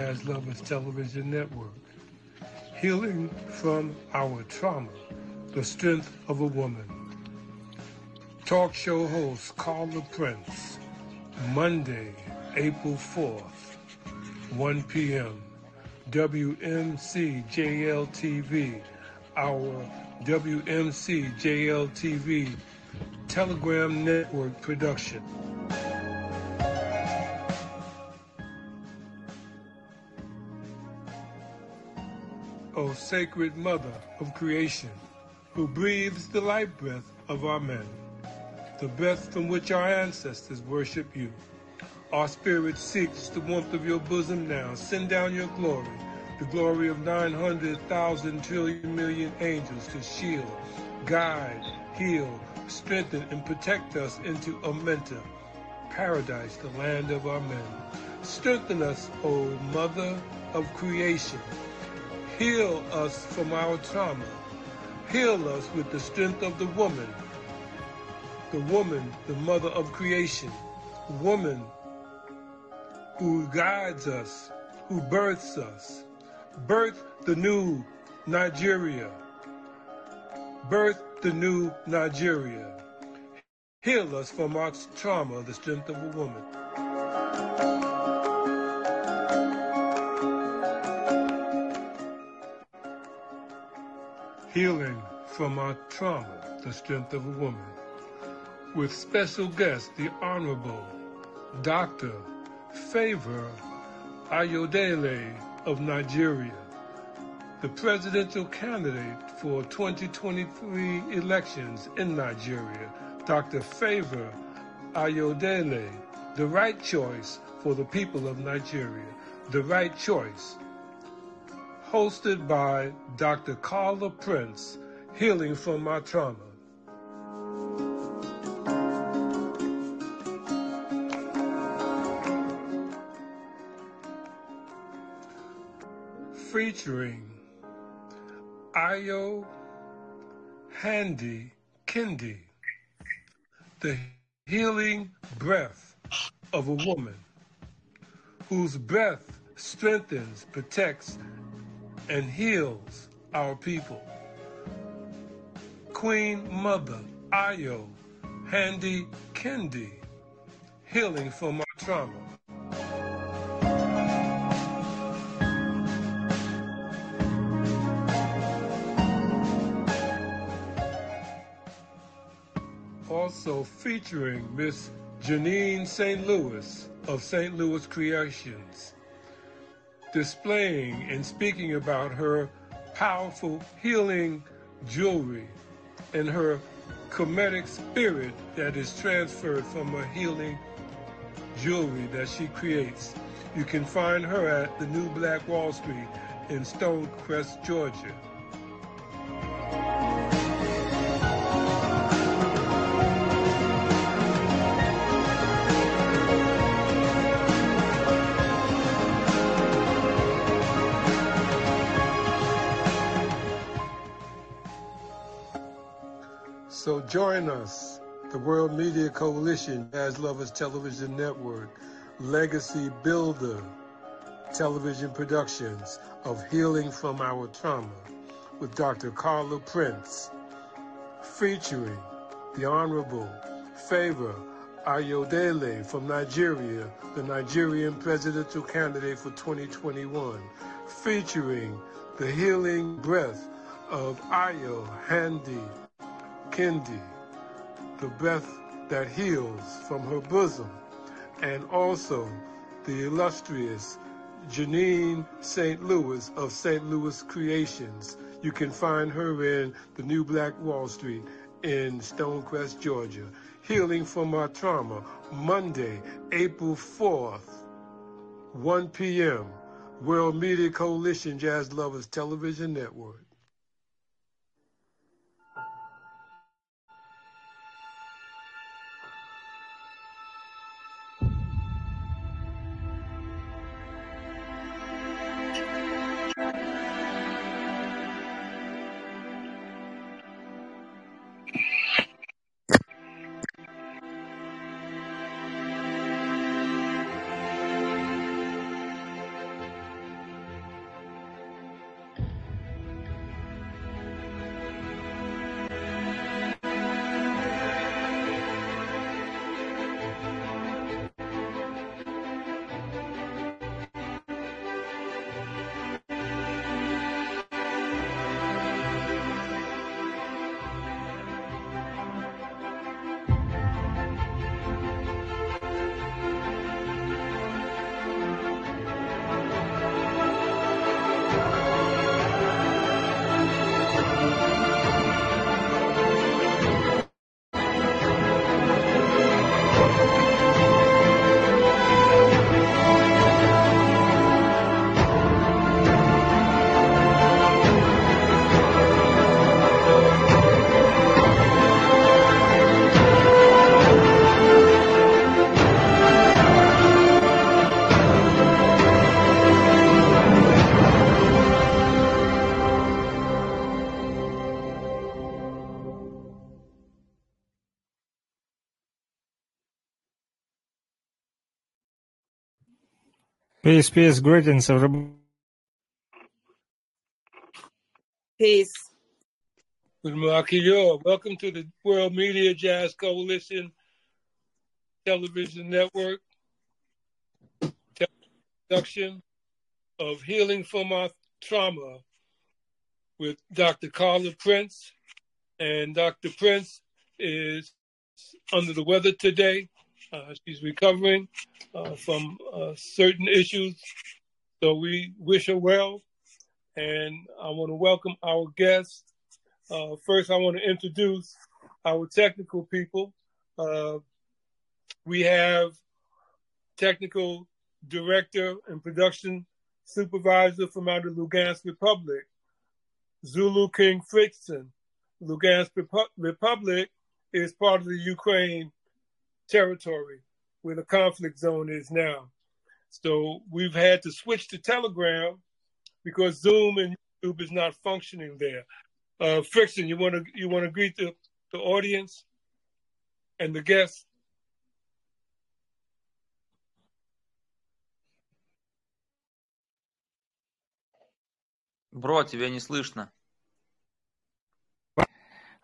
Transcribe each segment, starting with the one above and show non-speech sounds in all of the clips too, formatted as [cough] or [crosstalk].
Jazz Lovers Television Network. Healing from our trauma, the strength of a woman. Talk show host Carla Prince, Monday, April 4th, 1 p.m. WMCJL TV, our WMCJL TV Telegram Network production. Sacred mother of creation, who breathes the life breath of our men, the breath from which our ancestors worship you. Our spirit seeks the warmth of your bosom now. Send down your glory, the glory of 900,000 trillion million angels to shield, guide, heal, strengthen, and protect us into Amenta, paradise, the land of our men. Strengthen us, O Mother of creation. Heal us from our trauma. Heal us with the strength of the woman. The woman, the mother of creation. Woman who guides us, who births us. Birth the new Nigeria. Birth the new Nigeria. Heal us from our trauma, the strength of a woman. Healing from our trauma, the strength of a woman. With special guest, the Honorable Dr. Favor Ayodele of Nigeria, the presidential candidate for 2023 elections in Nigeria, Dr. Favor Ayodele, the right choice for the people of Nigeria, the right choice hosted by Dr. Carla Prince, Healing from My Trauma. Featuring Ayo Handy Kendi, the healing breath of a woman whose breath strengthens, protects, and heals our people. Queen Mother Ayo Handy Kendi, healing from our trauma. Also featuring Miss Janine St. Louis of St. Louis Creations displaying and speaking about her powerful healing jewelry and her comedic spirit that is transferred from her healing jewelry that she creates. You can find her at the New Black Wall Street in Stonecrest, Georgia. So join us, the World Media Coalition, Jazz Lovers Television Network, Legacy Builder Television Productions of Healing from Our Trauma with Dr. Carla Prince, featuring the Honorable Favor Ayodele from Nigeria, the Nigerian presidential candidate for 2021, featuring the healing breath of Ayo Handy Kendi, the breath that heals from her bosom, and also the illustrious Janine St. Louis of St. Louis Creations. You can find her in the New Black Wall Street in Stonecrest, Georgia. Healing from Our Trauma, Monday, April 4th, 1 p.m. World Media Coalition Jazz Lovers Television Network. Peace, peace, greetings, everybody. Peace. Welcome to the World Media Jazz Coalition Television Network production of Healing from Our Trauma with Dr. Carla Prince. And Dr. Prince is under the weather today. Uh, she's recovering uh, from uh, certain issues. So we wish her well. And I want to welcome our guests. Uh, first, I want to introduce our technical people. Uh, we have technical director and production supervisor from out of Lugansk Republic, Zulu King Fritzen. Lugansk Republic is part of the Ukraine territory where the conflict zone is now. So we've had to switch to Telegram because Zoom and YouTube is not functioning there. Uh, Fritzen, you want to you want to greet the, the audience and the guests? Бро, тебя не слышно.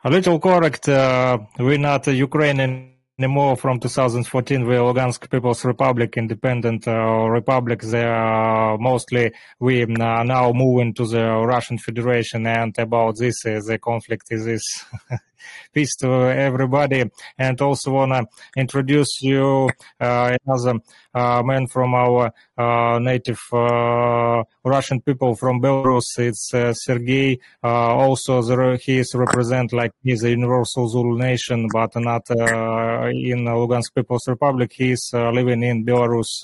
A little correct, uh, we're not Ukrainian anymore from 2014 we're Lugansk People's Republic, independent uh, republic. They are mostly we are now moving to the Russian Federation and about this uh, the conflict is this [laughs] peace to everybody and also wanna introduce you uh, another uh, man from our uh, native Russian people from Belarus. It's Sergei. Uh, also, the, he is represent like me, the Universal Zulu Nation, but not in Lugansk People's Republic. He is living in Belarus,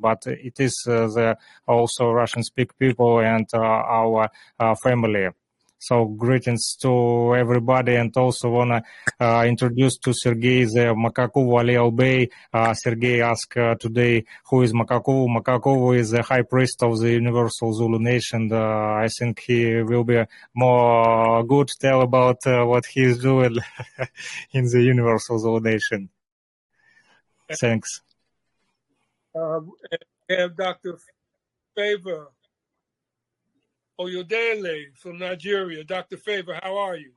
but it is the also Russian speak people and our family. So greetings to everybody and also wanna uh, introduce to Sergey the Makakovu Ali Albey. Uh, Sergey asked uh, today who is Makakovu. Makakovu is the high priest of the Universal Zulu Nation. Uh, I think he will be more good tell about uh, what he is doing [laughs] in the Universal Zulu Nation. Thanks. Uh, have Dr. Favor Ayodele from Nigeria. Dr. Favor, how are you?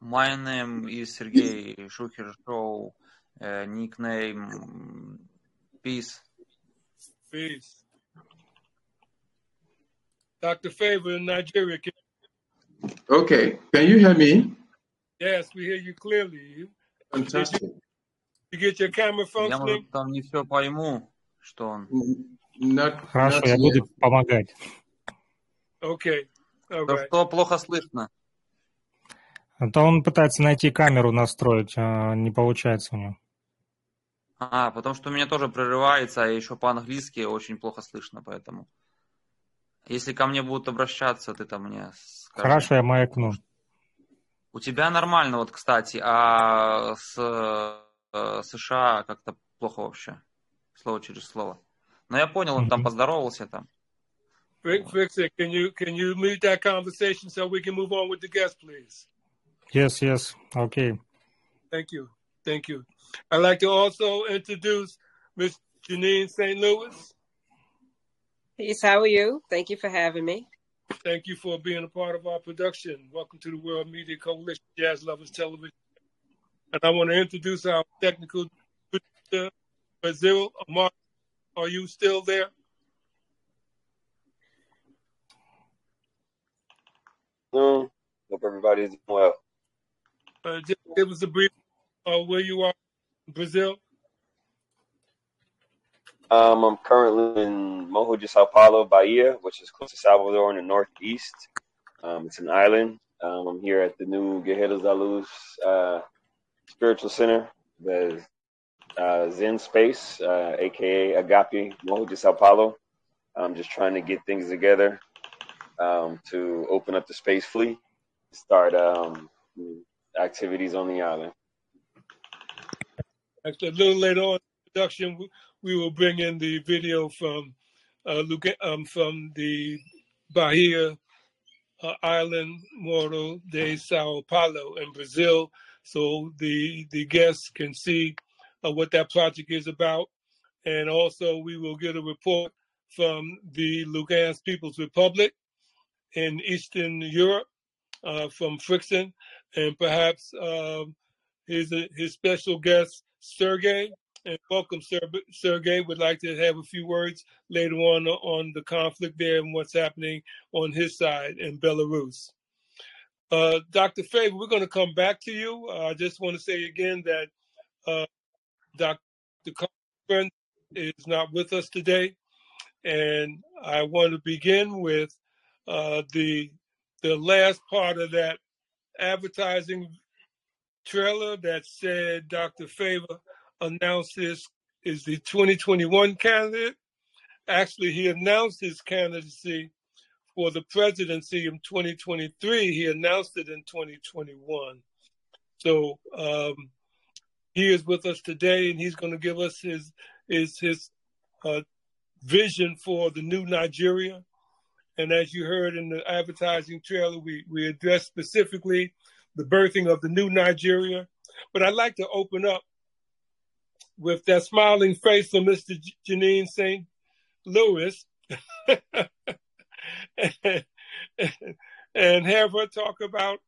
My name is Sergey Shukir Show, uh, nickname Peace. Peace. Dr. Favor in Nigeria. Can... Okay, can you hear me? Yes, we hear you clearly. Fantastic. You get your camera functioning? Я, может, там не все пойму, что он... Not, Хорошо, not я yet. буду помогать. Okay. All То right. что плохо слышно? А то он пытается найти камеру настроить, а не получается у него. А, потому что у меня тоже прерывается, а еще по-английски очень плохо слышно, поэтому. Если ко мне будут обращаться, ты там мне скажи. Хорошо, я маякну. У тебя нормально, вот, кстати, а с э, США как-то плохо вообще. Слово через слово. Но я понял, он там Мгм. поздоровался там. Fix, fix it. Can you can you mute that conversation so we can move on with the guest, please? Yes, yes, okay. Thank you. Thank you. I'd like to also introduce Miss Janine St. Louis. Peace. How are you? Thank you for having me. Thank you for being a part of our production. Welcome to the World Media Coalition Jazz Lovers Television. And I want to introduce our technical producer, Brazil Amar. are you still there? Hope everybody is well. Uh, just give us a brief uh, where you are in Brazil. Um, I'm currently in Morro de Sao Paulo, Bahia, which is close to Salvador in the northeast. Um, it's an island. Um, I'm here at the new Guerreiros da Luz uh, Spiritual Center, the uh, Zen Space, uh, aka Agape Morro de Sao Paulo. I'm just trying to get things together um, to open up the space fleet, start um, activities on the island. Actually, a little later on in the production, we- will bring in the video from uh, Luga- um, from the Bahia uh, island, Morro de Sao Paulo in Brazil, so the the guests can see uh, what that project is about. and also we will get a report from the Lugansk People's Republic in Eastern Europe uh, from Frickson, and perhaps um, his his special guest Sergey. And welcome, Sergey. Would like to have a few words later on on the conflict there and what's happening on his side in Belarus. Uh, Dr. Favor, we're going to come back to you. Uh, I just want to say again that uh, Dr. Cochran is not with us today, and I want to begin with uh, the the last part of that advertising trailer that said Dr. Favor announces is the 2021 candidate. Actually, he announced his candidacy for the presidency in 2023. He announced it in 2021. So um, he is with us today, and he's going to give us his his his uh, vision for the new Nigeria. And as you heard in the advertising trailer, we we address specifically the birthing of the new Nigeria. But I'd like to open up with that smiling face of Mr. Janine St. Louis. [laughs] and have her talk about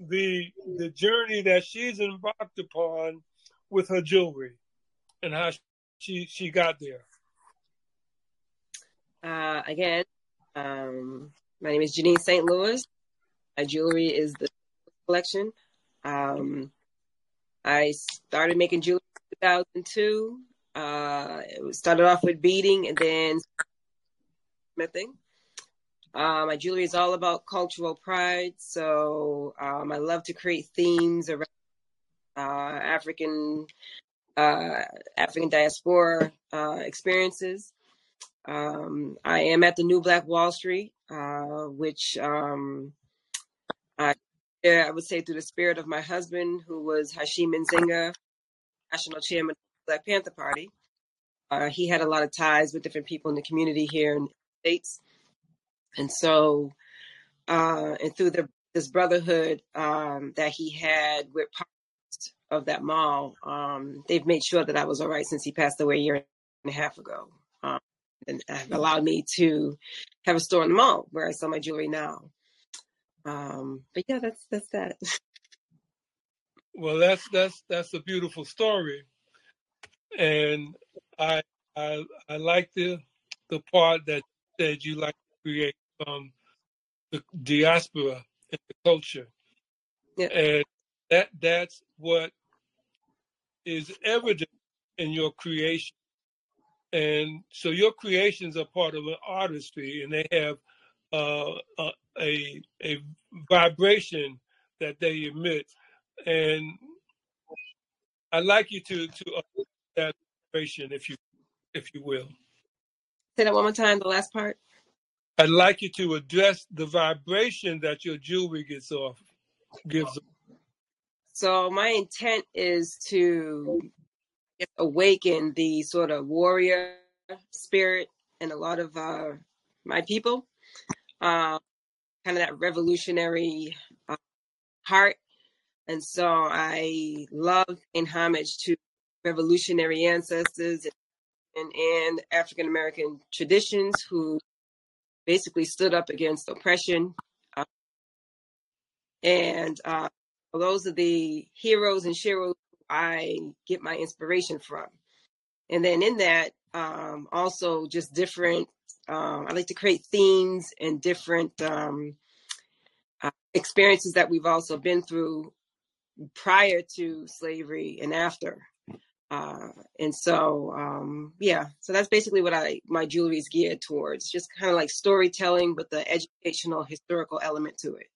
the the journey that she's embarked upon with her jewelry and how she she got there. Uh, again, um, my name is Janine St. Louis. My jewelry is the collection. Um, I started making jewelry in 2002. Uh, it started off with beading and then smithing. Uh, my jewelry is all about cultural pride. So um, I love to create themes around uh, African uh, African diaspora uh, experiences. Um, I am at the New Black Wall Street, uh, which um, I, I would say through the spirit of my husband, who was Hashim Nzinga, national chairman of the Black Panther Party. Uh, he had a lot of ties with different people in the community here in the States. And so, uh, and through the this brotherhood um, that he had with of that mall, um, they've made sure that I was all right since he passed away a year and a half ago, um, and have allowed me to have a store in the mall where I sell my jewelry now. Um, but yeah, that's that's that. [laughs] Well, that's that's that's a beautiful story, and I I I like the the part that said you like to create um, the diaspora and the culture. Yeah. And that that's what is evident in your creation. And so your creations are part of an artistry and they have uh, a, a vibration that they emit. And I'd like you to, to that vibration, if you, if you will. Say that one more time, the last part. I'd like you to address the vibration that your jewelry gets off, gives. So my intent is to awaken the sort of warrior spirit in a lot of uh, my people, uh, kind of that revolutionary uh, heart. And so I love in homage to revolutionary ancestors and, and African American traditions who basically stood up against oppression. Uh, and uh, those are the heroes and sheroes I get my inspiration from. And then in that, um, also just different, um, I like to create themes and different um, uh, experiences that we've also been through prior to slavery and after. Uh, and so, um, yeah, so that's basically what I my jewelry is geared towards, just kind of like storytelling with the educational historical element to it.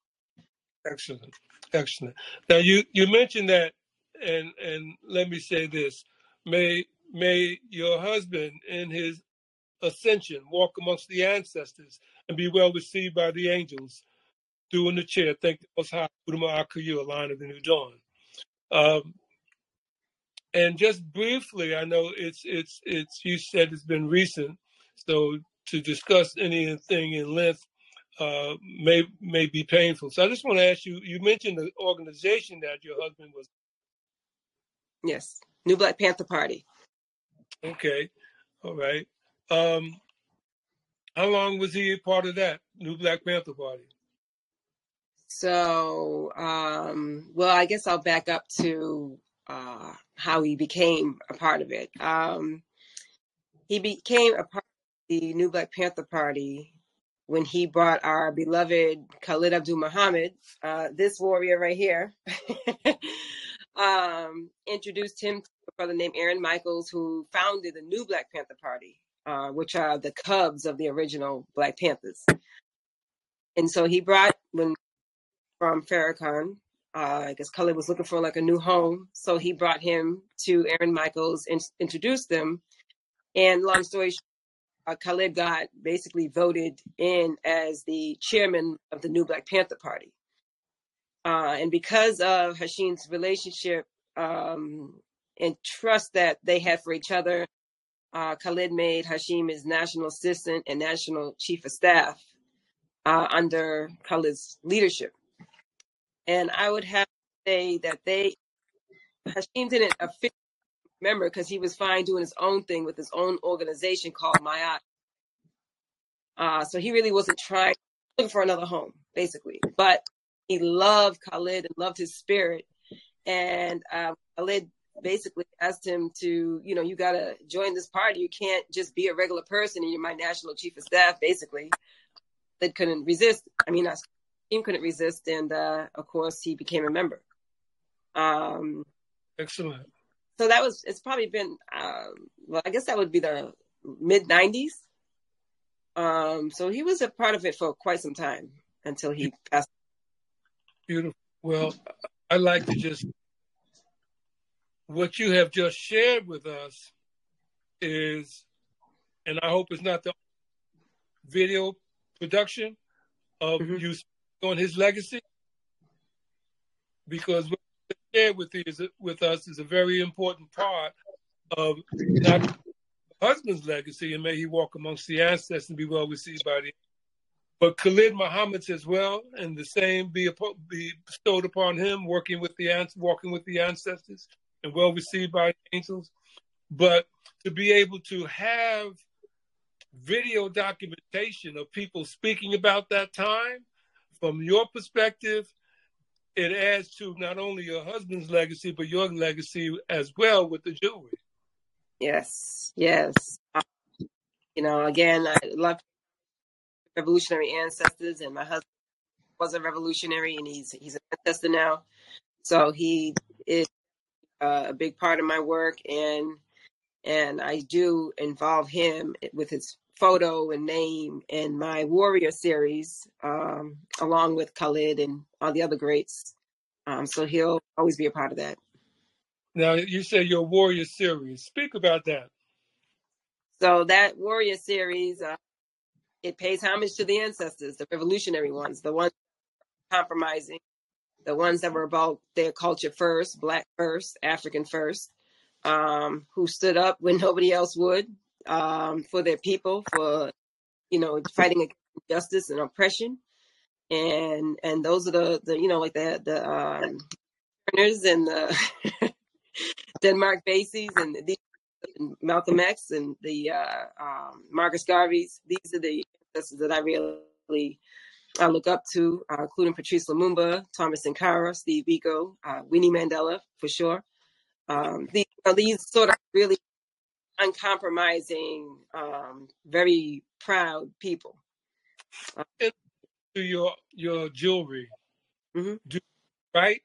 Excellent, excellent. Now you you mentioned that, and and let me say this: may may your husband in his ascension walk amongst the ancestors and be well received by the angels. Doing the chair, thank the Most High, a line of the new dawn. Um, and just briefly, I know it's it's it's you said it's been recent, so to discuss anything in length uh, may may be painful. So I just want to ask you. You mentioned the organization that your husband was. Yes, New Black Panther Party. Okay, All right. Um, how long was he a part of that New Black Panther Party? So, um, well, I guess I'll back up to uh, how he became a part of it. Um, he became a part of the New Black Panther Party when he brought our beloved Khalid Abdul Muhammad, uh, this warrior right here, [laughs] um, introduced him to a brother named Aaron Michaels, who founded the New Black Panther Party, uh, which are the cubs of the original Black Panthers. And so he brought when from Farrakhan. Uh, I guess Khalid was looking for like a new home, so he brought him to Aaron Michaels and introduced them. And long story short, uh, Khalid got basically voted in as the chairman of the New Black Panther Party. Uh, and because of Hashim's relationship um, and trust that they had for each other, uh, Khalid made Hashim his national assistant and national chief of staff uh, under Khalid's leadership. And I would have to say that they, Hashim didn't officially remember because he was fine doing his own thing with his own organization called Mayat. Uh, so he really wasn't trying looking for another home, basically. But he loved Khalid and loved his spirit. And uh, Khalid basically asked him to, you know, you got to join this party. You can't just be a regular person and you're my national chief of staff, basically. That couldn't resist. I mean, our team couldn't resist. And uh, of course, he became a member. Um, Excellent. So that was, it's probably been, um, well, I guess that would be the mid 90s. Um, so he was a part of it for quite some time until he passed. Beautiful. Well, I'd like to just, what you have just shared with us is, and I hope it's not the video production of Mhm. you on his legacy, because shared with, with us is a very important part of not husband's legacy, and may he walk amongst the ancestors and be well received by the but Khalid Muhammad's as well, and the same be, be bestowed upon him, working with the walking with the ancestors, and well received by the angels. But to be able to have video documentation of people speaking about that time, from your perspective, it adds to not only your husband's legacy but your legacy as well with the jewelry. Yes, yes. You know, again, I love revolutionary ancestors, and my husband was a revolutionary, and he's he's an ancestor now. So he is uh, a big part of my work, and and I do involve him with his photo and name in my Warrior series, um, along with Khalid and all the other greats. Um, so he'll always be a part of that. Now, you say your warrior series. Speak about that. So that Warrior series, uh, it pays homage to the ancestors, the revolutionary ones, the ones compromising, the ones that were about their culture first, black first, African first, um, who stood up when [laughs] nobody else would um, for their people, for you know fighting against injustice and oppression, and and those are the the you know like the the um, and the [laughs] Denmark Veseys and these Malcolm X and the uh, um, Marcus Garveys. These are the ancestors that I really I look up to, uh, including Patrice Lumumba, Thomas Sankara, Steve Biko, uh, Winnie Mandela for sure. Um, these, you know, these sort of really uncompromising, um, very proud people. To your your jewelry, Mhm. do you write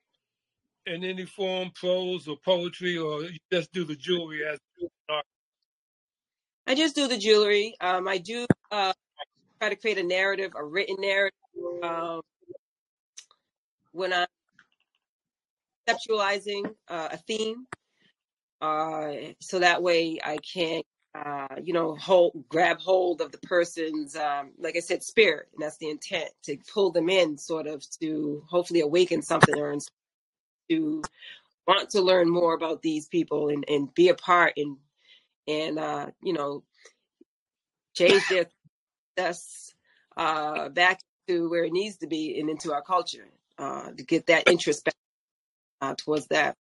in any form, prose or poetry, or you just do the jewelry as art? I just do the jewelry. Um, I do uh, try to create a narrative, a written narrative. Um, when I'm conceptualizing uh, a theme, uh, so that way I can, uh, you know, hold, grab hold of the person's, um, like I said, spirit, and that's the intent to pull them in, sort of, to hopefully awaken something or to want to learn more about these people and, and be a part and and uh, you know change their success uh, back to where it needs to be and into our culture uh, to get that interest back uh, towards that.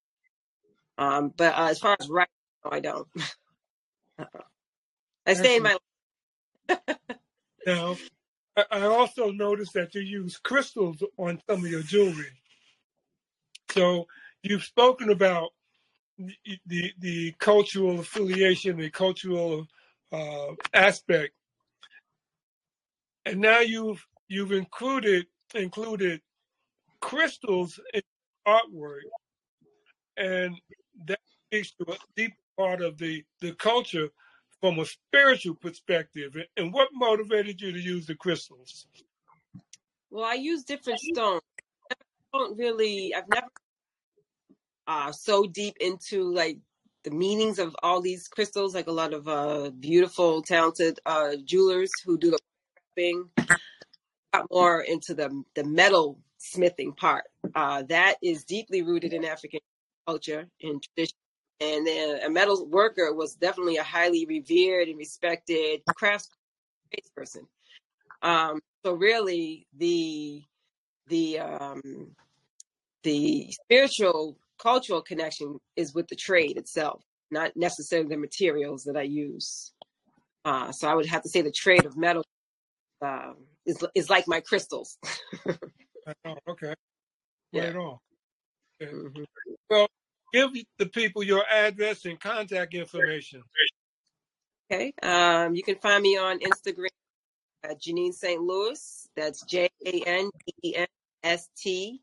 Um, but uh, as far as writing, no, I don't. [laughs] I stay in my. [laughs] Now, I also noticed that you use crystals on some of your jewelry. So you've spoken about the the, the cultural affiliation, the cultural uh, aspect, and now you've you've included included crystals in artwork, and that speaks to a deep part of the the culture from a spiritual perspective. And what motivated you to use the crystals? Well, I use different stones. I don't really. I've never uh so deep into like the meanings of all these crystals. Like a lot of uh beautiful, talented uh jewelers who do the wrapping. Got more into the the metal smithing part. Uh, that is deeply rooted in African culture and tradition. And then a metal worker was definitely a highly revered and respected crafts person. Um, so really, the the um, the spiritual cultural connection is with the trade itself, not necessarily the materials that I use. Uh, so I would have to say the trade of metal um, is is like my crystals. [laughs] Oh, okay, Yeah. on. Okay. Mhm. Well, give the people your address and contact information. Okay. Um, you can find me on Instagram at Janine St. Louis. That's J A N E N S T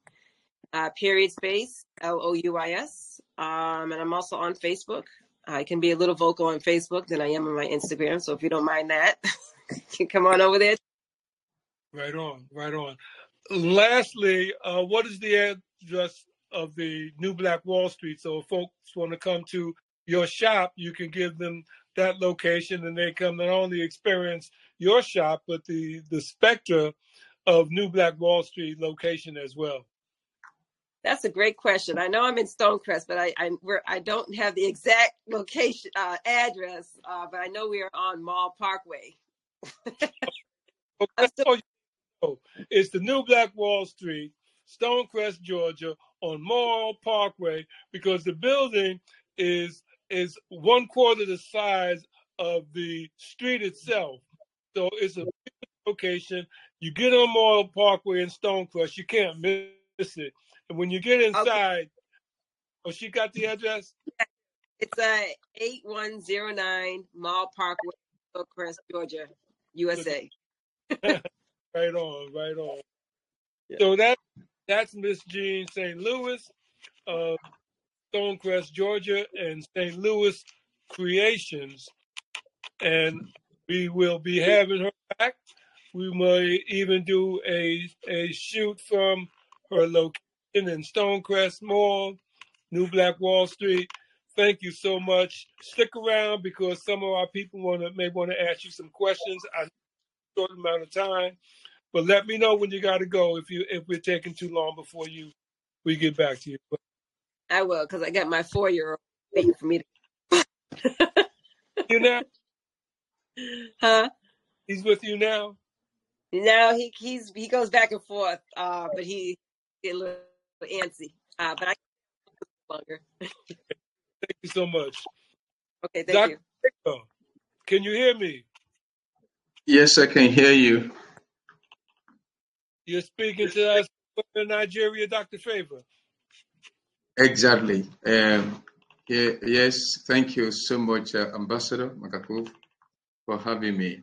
uh, period space L O U I S. Um, and I'm also on Facebook. I can be a little vocal on Facebook than I am on my Instagram. So if you don't mind that, [laughs] you can come on over there. Right on, right on. Lastly, uh, what is the address of the New Black Wall Street? So if folks want to come to your shop, you can give them that location and they come not only experience your shop, but the, the spectra of New Black Wall Street location as well. That's a great question. I know I'm in Stonecrest, but I I, we're, I don't have the exact [laughs] location uh, address. Uh, but I know we are on Mall Parkway. Okay, [laughs] still- oh, it's the New Black Wall Street, Stonecrest, Georgia, on Mall Parkway, because the building is is one quarter the size of the street itself. So it's a location. You get on Mall Parkway in Stonecrest, you can't miss it. And when you get inside, oh, she got the address. It's a eight one zero nine Mall Parkway, Stonecrest, Georgia, USA. [laughs] Right on, right on. Yeah. So that that's Miss Jean St. Louis of Stonecrest, Georgia, and St. Louis Creations, and we will be having her back. We may even do a a shoot from her location in Stonecrest Mall, New Black Wall Street. Thank you so much. Stick around because some of our people want to may want to ask you some questions. I short amount of time. But let me know when you got to go if you if we're taking too long before you we get back to you. But I will, because I got my four year old waiting for me to. you now, [laughs] Huh? he's with you now. No, he he's he goes back and forth, uh, but he get a little antsy. Uh, but I [laughs] longer. Thank you so much. Okay, thank Doc- you. Can you hear me? Yes, I can hear you. You're speaking to us from Nigeria, Dr. Favor. Exactly. Um, yeah, yes, thank you so much, uh, Ambassador Makakov, for having me.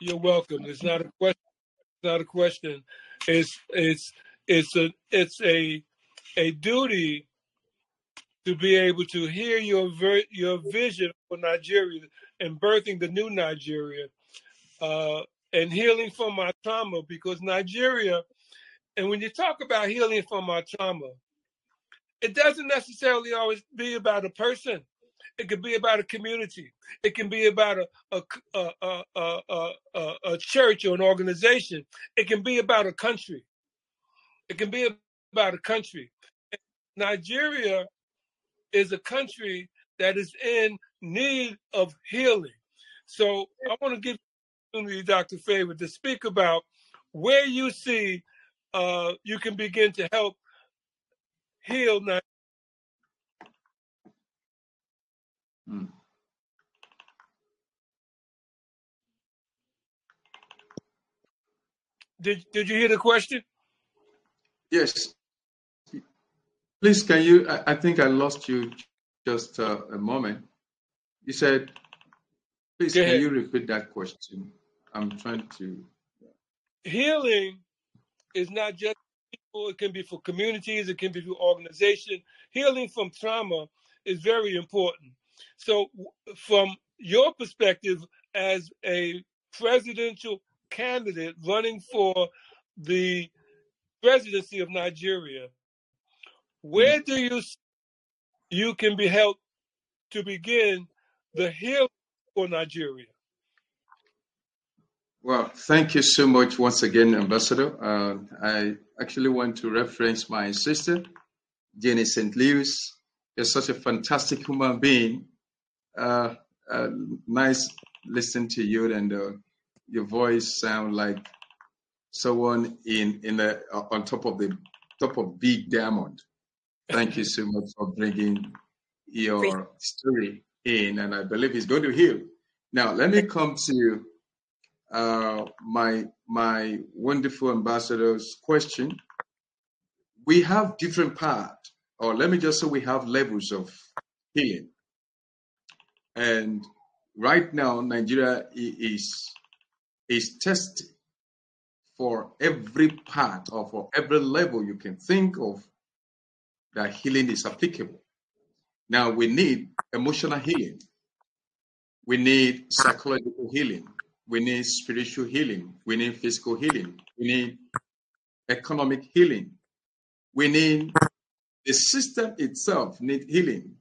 You're welcome. It's not a question. It's not a question. It's it's it's a it's a a duty to be able to hear your ver- your vision for Nigeria and birthing the new Nigeria, uh, and healing from our trauma. Because Nigeria, and when you talk about healing from our trauma, it doesn't necessarily always be about a person. It could be about a community. It can be about a a a a, a, a, church or an organization. It can be about a country. It can be about a country. Nigeria is a country that is in need of healing. So I want to give opportunity, Dr. Favor, to speak about where you see uh, you can begin to help heal now. Hmm. Did, did you hear the question? Yes. Please, can you? I, I think I lost you just uh, a moment. You said, please, can you repeat that question? I'm trying to. Healing is not just people; it can be for communities, it can be for organizations. Healing from trauma is very important. So, from your perspective as a presidential candidate running for the presidency of Nigeria, where mm. do you you can be helped to begin the healing for Nigeria? Well, thank you so much once again, Ambassador. Uh, I actually want to reference my sister, Jenny St. Louis. You're such a fantastic human being. Uh, uh, nice listening to you, and uh, your voice sound like someone in in the uh, on top of the top of big diamond. Thank you so much for bringing your story in, and I believe it's going to heal. Now, let me come to uh, my my wonderful ambassador's question. We have different parts, or let me just say we have levels of healing. And right now, Nigeria is is tested for every part or for every level you can think of that healing is applicable. Now we need emotional healing. We need psychological healing. We need spiritual healing. We need physical healing. We need economic healing. We need the system itself need healing.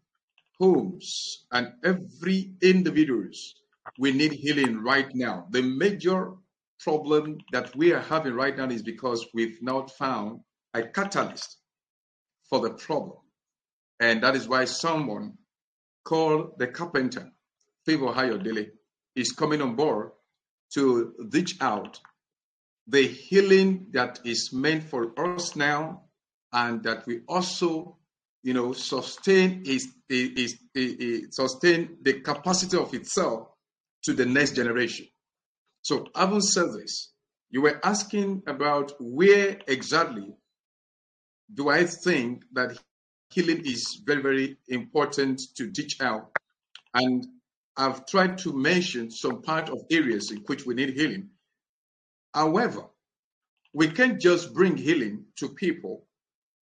Homes and every individuals we need healing right now. The major problem that we are having right now is because we've not found a catalyst for the problem. And that is why someone called the carpenter, Favor Ayodele, is coming on board to reach out. The healing that is meant for us now and that we also you know sustain is, is, is, is sustain the capacity of itself to the next generation. So having said this you were asking about where exactly do i think that healing is very very important to teach out? And i've tried to mention some part of areas in which we need healing however we can't just bring healing to people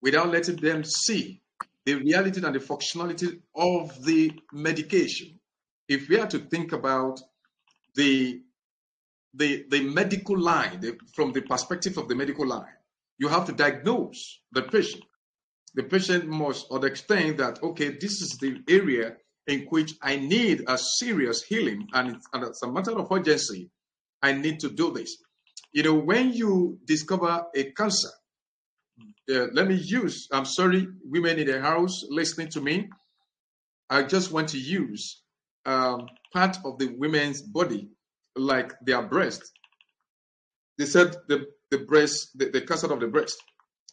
without letting them see the reality and the functionality of the medication. If we are to think about the the, the medical line, the, from the perspective of the medical line, you have to diagnose the patient. The patient must understand that, okay, this is the area in which I need a serious healing, and it's, and it's a matter of urgency. I need to do this. You know, when you discover a cancer, uh, let me use, I'm sorry, women in the house listening to me. I just want to use um, part of the women's body, like their breast. They said the, the breast, the, the cancer of the breast,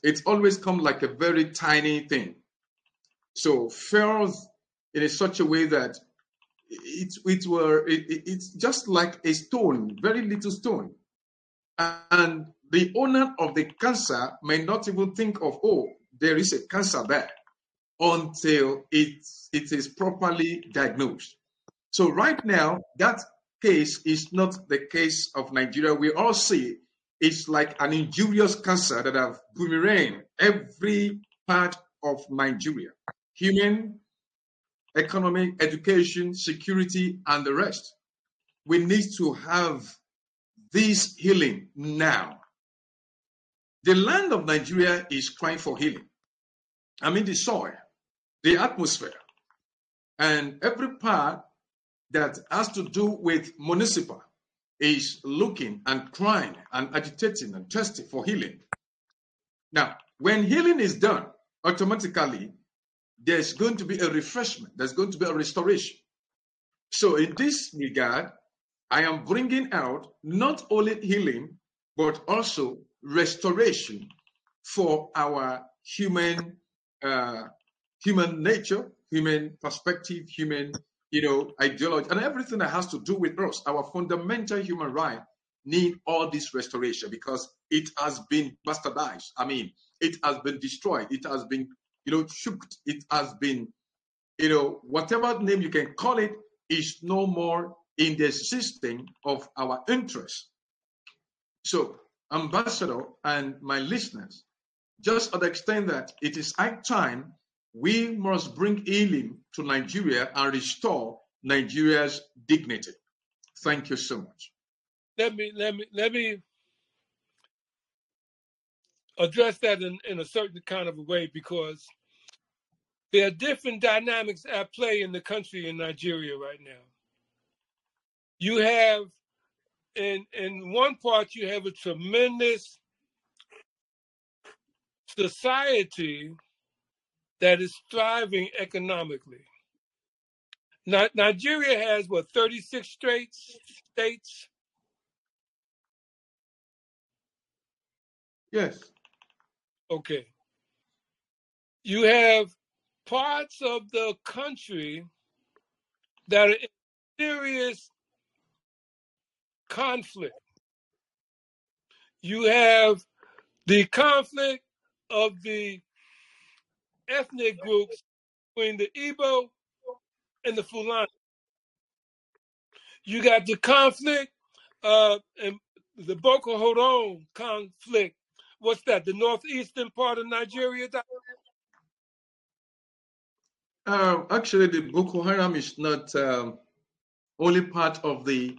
it's always come like a very tiny thing. So falls in a such a way that it, it were it, it- it's just like a stone, very little stone. And the owner of the cancer may not even think of, oh, there is a cancer there until it, it is properly diagnosed. So right now, that case is not the case of Nigeria. We all see it's like an injurious cancer that have boomerang every part of Nigeria. Human, economic, education, security, and the rest. We need to have this healing now. The land of Nigeria is crying for healing. I mean, the soil, the atmosphere, and every part that has to do with municipal is looking and crying and agitating and thirsty for healing. Now, when healing is done, automatically there's going to be a refreshment, there's going to be a restoration. So, in this regard, I am bringing out not only healing, but also restoration for our human, uh, human nature, human perspective, human, you know, ideology, and everything that has to do with us, our fundamental human right need all this restoration because it has been bastardized. I mean, it has been destroyed. It has been, you know, shooked. It has been, you know, whatever name you can call it is no more in the system of our interest. So, Ambassador and my listeners, just to the extent that it is high time we must bring healing to Nigeria and restore Nigeria's dignity. Thank you so much. Let me let me let me address that in, in a certain kind of a way because there are different dynamics at play in the country in Nigeria right now. You have in in one part you have a tremendous society that is thriving economically. Nigeria has what 36 states states Yes. Okay. You have parts of the country that are in serious conflict. You have the conflict of the ethnic groups between the Igbo and the Fulani. You got the conflict uh, and the Boko Haram conflict what's that? The northeastern part of Nigeria. Uh, actually, the Boko Haram is not um, only part of the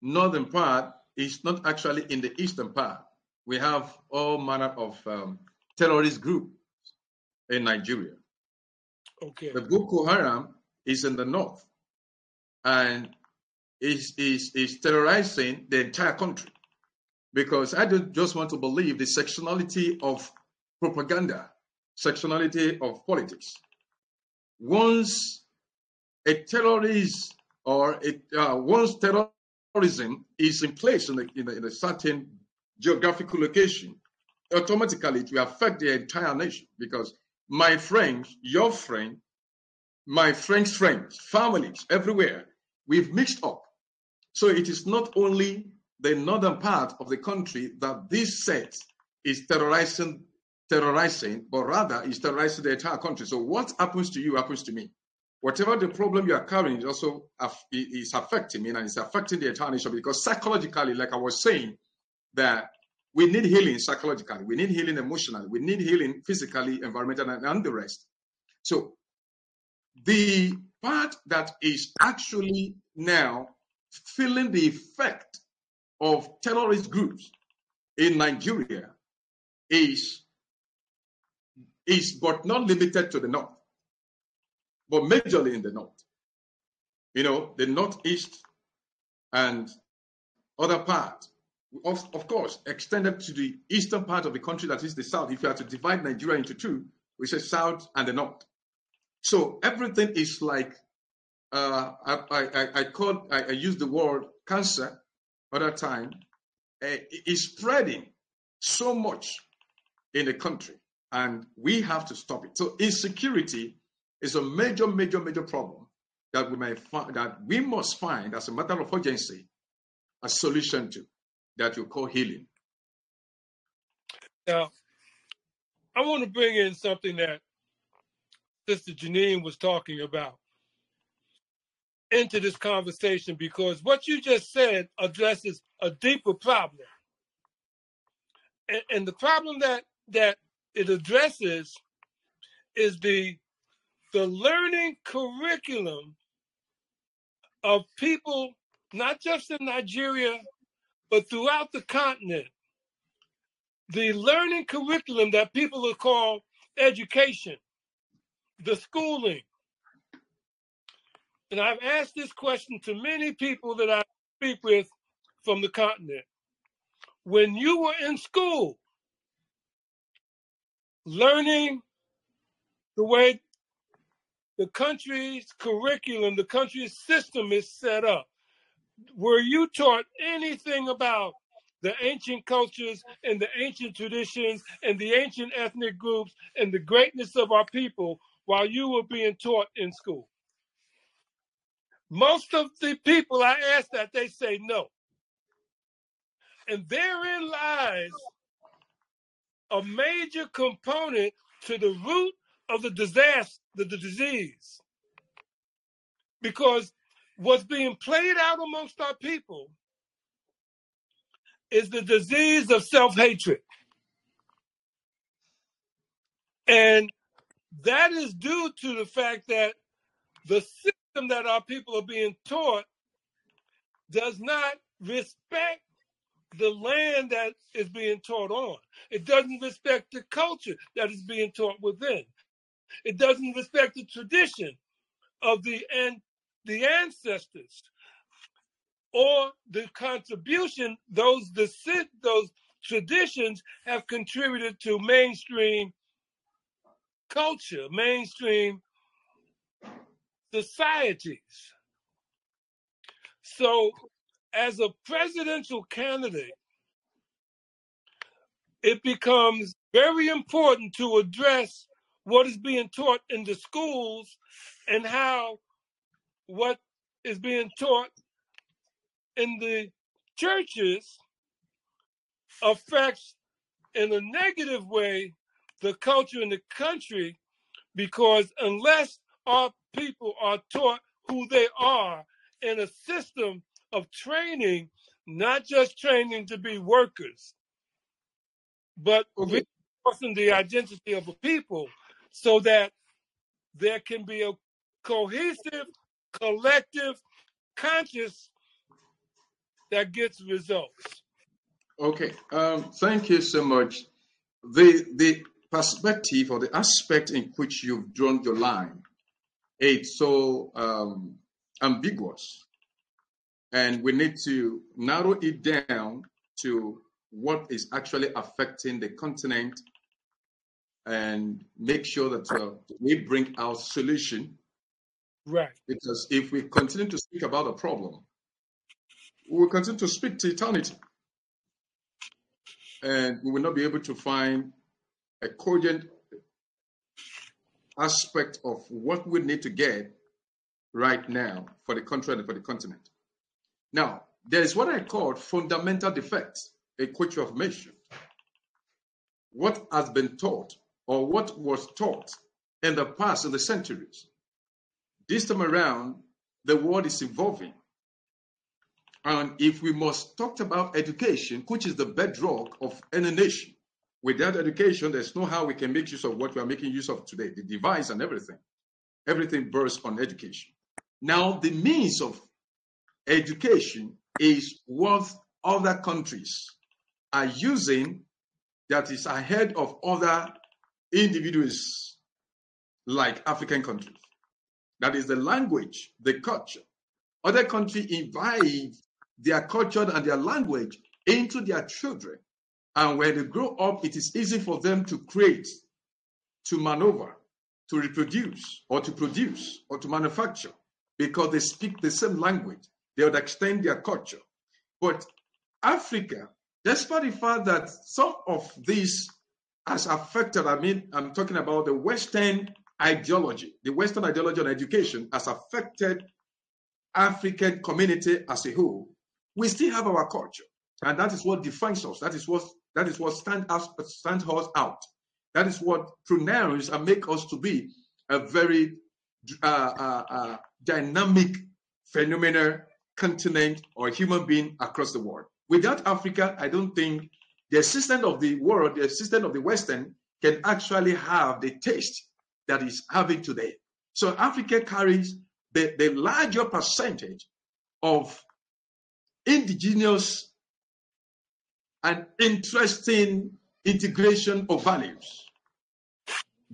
northern part. It's not actually in the eastern part. We have all manner of um, terrorist groups in Nigeria. Okay. The Boko Haram is in the north and is, is, is terrorizing the entire country because I just want to believe the sectionality of propaganda, sectionality of politics. Once a terrorist or a, uh, once terrorism is in place in a, in, a, in a certain geographical location, automatically it will affect the entire nation because my friends, your friend, my friends' friends, families, everywhere, we've mixed up. So it is not only the northern part of the country that this set is terrorizing, terrorizing, but rather is terrorizing the entire country. So what happens to you happens to me. Whatever the problem you are carrying is also is affecting me and it's affecting the entire nation because psychologically, like I was saying, that we need healing psychologically, we need healing emotionally, we need healing physically, environmentally, and, and the rest. So the part that is actually now feeling the effect of terrorist groups in Nigeria is, is but not limited to the north, but majorly in the north. You know, the northeast and other parts, of, of course, extended to the eastern part of the country, that is the south. If you are to divide Nigeria into two, we say south and the north. So everything is like uh, I, I, I call I, I use the word cancer other time uh, is spreading so much in the country, and we have to stop it. So insecurity is a major, major, major problem that we may find that we must find as a matter of urgency a solution to that you call healing. Now, I want to bring in something that Sister Janine was talking about into this conversation because what you just said addresses a deeper problem. And, and the problem that that it addresses is the the learning curriculum of people not just in Nigeria but throughout the continent. The learning curriculum that people are called education, the schooling, and I've asked this question to many people that I speak with from the continent. When you were in school, learning the way the country's curriculum, the country's system is set up, were you taught anything about the ancient cultures and the ancient traditions and the ancient ethnic groups and the greatness of our people while you were being taught in school? Most of the people I ask that, they say no. And therein lies a major component to the root of the disaster, the, the disease. Because what's being played out amongst our people is the disease of self hatred. And that is due to the fact that the that our people are being taught does not respect the land that is being taught on. It doesn't respect the culture that is being taught within. It doesn't respect the tradition of the and the ancestors or the contribution those the those traditions have contributed to mainstream culture, mainstream societies. So, as a presidential candidate, it becomes very important to address what is being taught in the schools and how what is being taught in the churches affects in a negative way the culture in the country because unless our people are taught who they are in a system of training, not just training to be workers, but Okay. reinforcing the identity of a people so that there can be a cohesive, collective, conscious that gets results. Okay. Um, thank you so much. The the perspective or the aspect in which you've drawn your line, it's so um, ambiguous, and we need to narrow it down to what is actually affecting the continent and make sure that uh, we bring our solution. Right. because if we continue to speak about a problem we will continue to speak to eternity. And we will not be able to find a cogent aspect of what we need to get right now for the country and for the continent. Now, there is what I call fundamental defects, a you have mentioned. What has been taught or what was taught in the past, in the centuries. This time around, the world is evolving. And if we must talk about education, which is the bedrock of any nation, without education, there's no how we can make use of what we are making use of today, the device and everything. Everything bursts on education. Now, the means of education is what other countries are using that is ahead of other individuals like African countries. That is the language, the culture. Other countries invite their culture and their language into their children. And when they grow up, it is easy for them to create, to maneuver, to reproduce, or to produce, or to manufacture, because they speak the same language. They would extend their culture. But Africa, despite the fact that some of these has affected, I mean, I'm talking about the Western ideology, the Western ideology on education has affected African community as a whole. We still have our culture, and that is what defines us. That is what that is what stand us stand us out. That is what pronouns and make us to be a very uh, uh, uh, dynamic phenomenal continent or human being across the world. Without Africa, I don't think the assistant of the world, the assistant of the Western, can actually have the taste that is having today. So Africa carries the, the larger percentage of indigenous and interesting integration of values.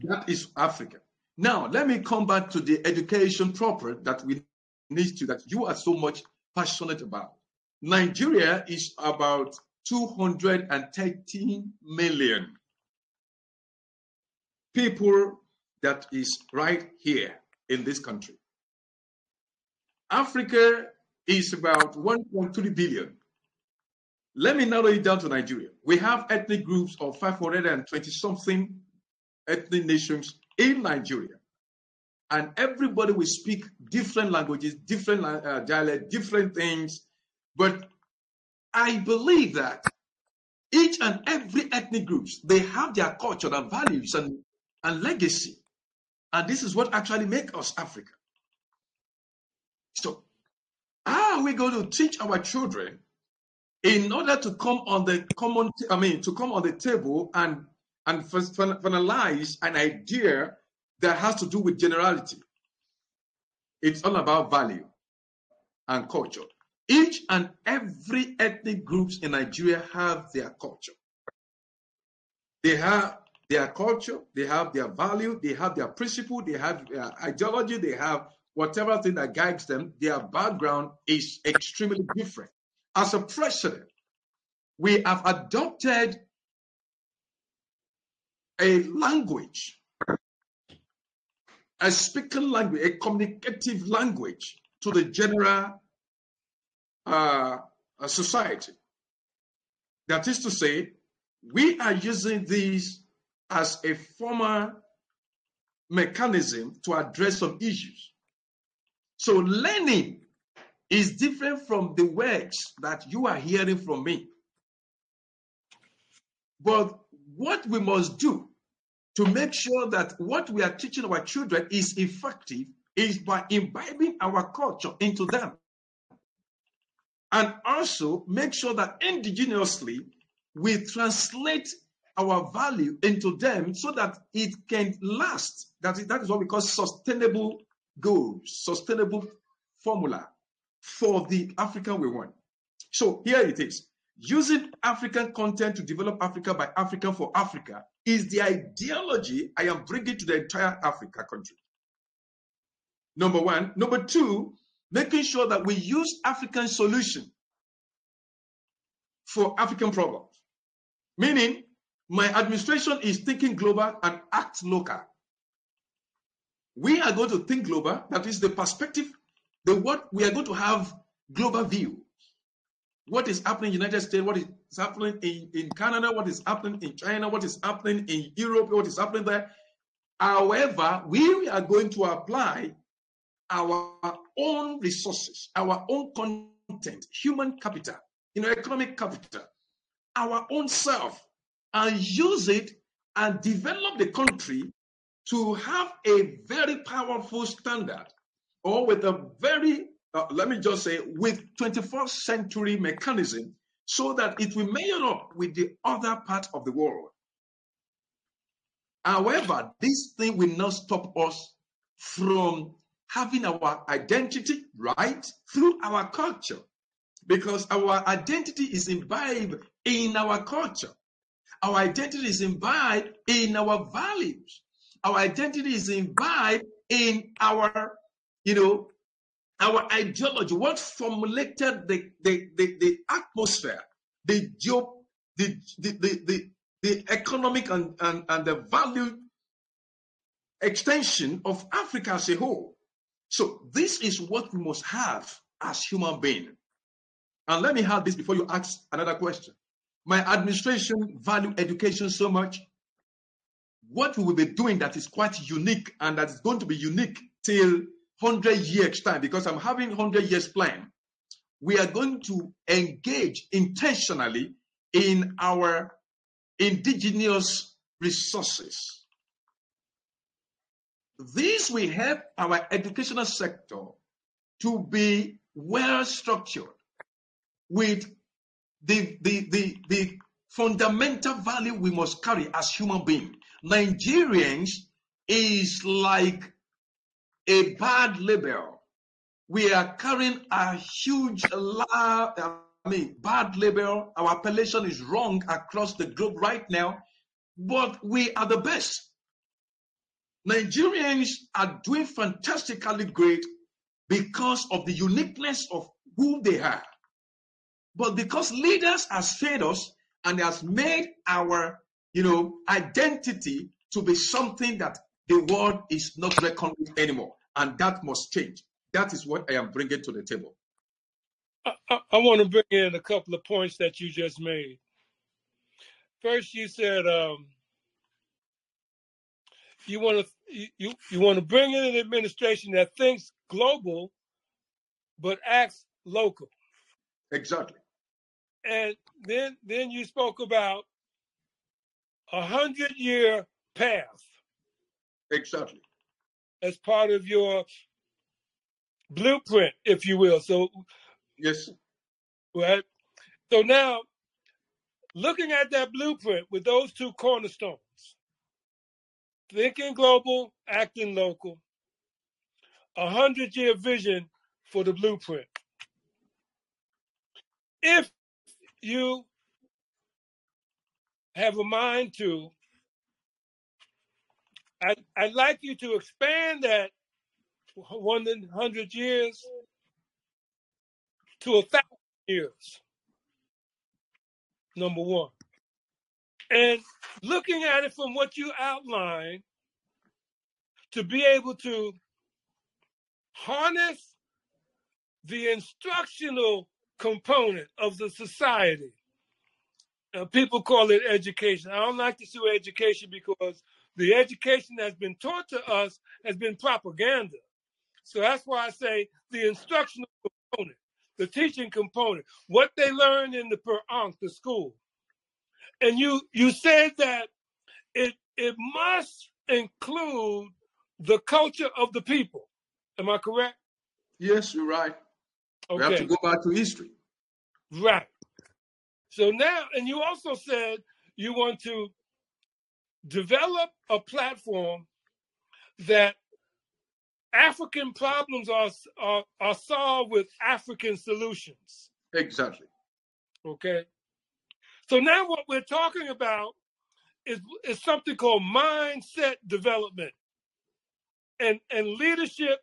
That is Africa. Now, let me come back to the education proper that we need to, that you are so much passionate about. Nigeria is about 213 million people that is right here in this country. Africa is about 1.3 billion. Let me narrow it down to Nigeria. We have ethnic groups of 520 something ethnic nations in Nigeria. And everybody will speak different languages, different uh, dialect, different things. But I believe that each and every ethnic groups they have their culture and values and, and legacy. And this is what actually makes us Africa. So how are we going to teach our children in order to come on the common I mean to come on the table and and finalize an idea that has to do with generality? It's all about value and culture. Each and every ethnic groups in Nigeria have their culture. They have their culture, they have their value, they have their principle, they have their ideology, they have whatever thing that guides them. Their background is extremely different. As a president, we have adopted a language, a speaking language, a communicative language to the general uh, society. That is to say, we are using these as a formal mechanism to address some issues. So learning is different from the words that you are hearing from me. But what we must do to make sure that what we are teaching our children is effective is by imbibing our culture into them and also make sure that indigenously we translate our value into them so that it can last. That is, that is what we call sustainable goals, sustainable formula for the Africa we want. So here it is. Using African content to develop Africa by African for Africa is the ideology I am bringing to the entire Africa country. Number one. Number two, making sure that we use African solution for African problems. Meaning, my administration is thinking global and act local. We are going to think global, that is the perspective, the what we are going to have global view. What is happening in the United States, what is happening in, in Canada, what is happening in China, what is happening in Europe, what is happening there. However, we are going to apply our own resources, our own content, human capital, you know, economic capital, our own self, and use it and develop the country to have a very powerful standard or with a very, uh, let me just say, with 21st century mechanism so that it will measure up with the other part of the world. However, this thing will not stop us from having our identity right through our culture because our identity is imbibed in our culture. Our identity is imbibed in our values. Our identity is imbibed in our, you know, our ideology. What formulated the, the, the, the atmosphere, the geo, the, the, the, the, the economic and, and, and the value extension of Africa as a whole. So this is what we must have as human beings. And let me have this before you ask another question. My administration value education so much. What we will be doing that is quite unique and that is going to be unique till 100 years time because I'm having 100 years plan. We are going to engage intentionally in our indigenous resources. This will help our educational sector to be well structured with the, the, the, the fundamental value we must carry as human beings. Nigerians is like a bad label. We are carrying a huge, I mean, bad label. Our appellation is wrong across the globe right now, but we are the best. Nigerians are doing fantastically great because of the uniqueness of who they are. But because leaders has failed us and has made our, you know, identity to be something that the world is not reckoned with anymore. And that must change. That is what I am bringing to the table. I, I, I want to bring in a couple of points that you just made. First, you said um, you want to you, you want to bring in an administration that thinks global but acts local. Exactly. and then then you spoke about a hundred year path Exactly. As part of your blueprint, if you will. So Yes. right. So now, looking at that blueprint with those two cornerstones, thinking global, acting local, a hundred year vision for the blueprint. If you have a mind to, I, I'd like you to expand that 100 years to a thousand years, number one. And looking at it from what you outlined, to be able to harness the instructional component of the society. Uh, people call it education. I don't like to say education because the education that's been taught to us has been propaganda. So that's why I say the instructional component, the teaching component, what they learn in the per Ankh, the school. And you you said that it it must include the culture of the people. Am I correct? Yes, you're right. We have to go back to history. right. So now, and you also said you want to develop a platform that African problems are, are, are solved with African solutions. Exactly. Okay. So now what we're talking about is, is something called mindset development and, and leadership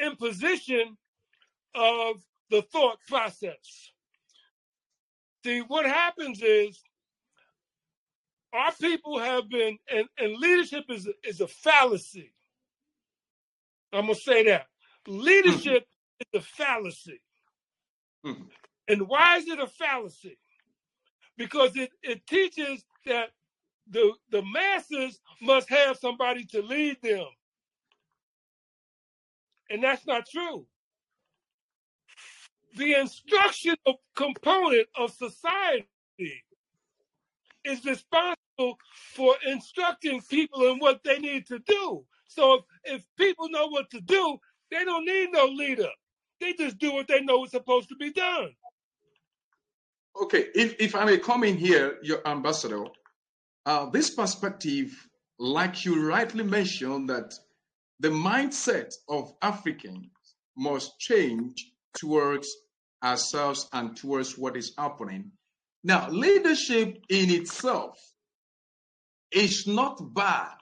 imposition of the thought process. See, what happens is our people have been, and, and leadership is, a- is a fallacy. I'm going to say that. Leadership is a fallacy. Mhm. And why is it a fallacy? Because it, it teaches that the, the masses must have somebody to lead them. And that's not true. The instructional component of society is responsible for instructing people in what they need to do. So if, if people know what to do, they don't need no leader. They just do what they know is supposed to be done. Okay, if, if I may come in here, your ambassador, uh, this perspective, like you rightly mentioned, that the mindset of Africans must change towards ourselves and towards what is happening. Now, leadership in itself is not bad.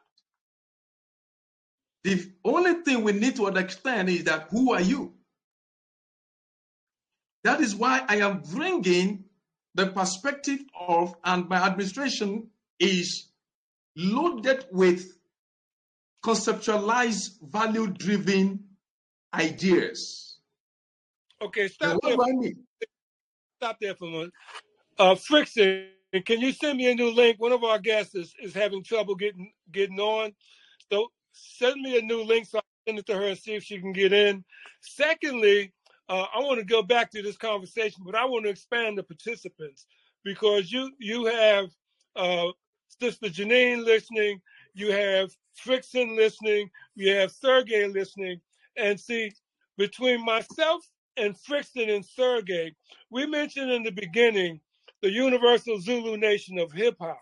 The only thing we need to understand is that who are you? That is why I am bringing the perspective of, and my administration is loaded with conceptualized, value driven ideas. Okay, stop there. I mean? Stop there for a moment. Uh, Frickson, can you send me a new link? One of our guests is, is having trouble getting getting on. So send me a new link so I can send it to her and see if she can get in. Secondly, uh, I want to go back to this conversation, but I want to expand the participants because you you have uh, Sister Janine listening, you have Frickson listening, you have Sergey listening, and see between myself and Frickson and Sergey, we mentioned in the beginning the Universal Zulu Nation of hip hop.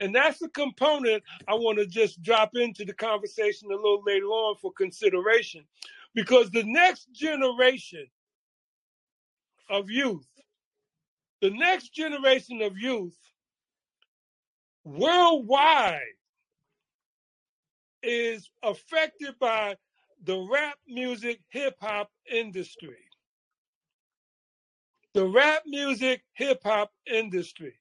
And that's a component I want to just drop into the conversation a little later on for consideration. Because the next generation of youth, the next generation of youth worldwide is affected by the rap music hip hop industry. The rap music hip hop industry.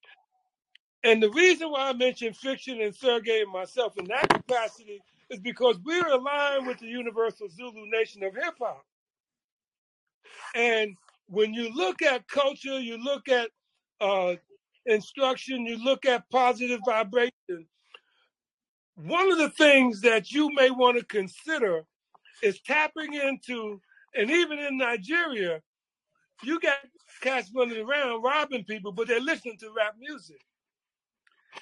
And the reason why I mentioned Frickson and Sergey and myself in that capacity is because we're aligned with the Universal Zulu Nation of hip hop. And when you look at culture, you look at uh, instruction, you look at positive vibration, one of the things that you may want to consider is tapping into, and even in Nigeria, you got cats running around robbing people, but they're listening to rap music.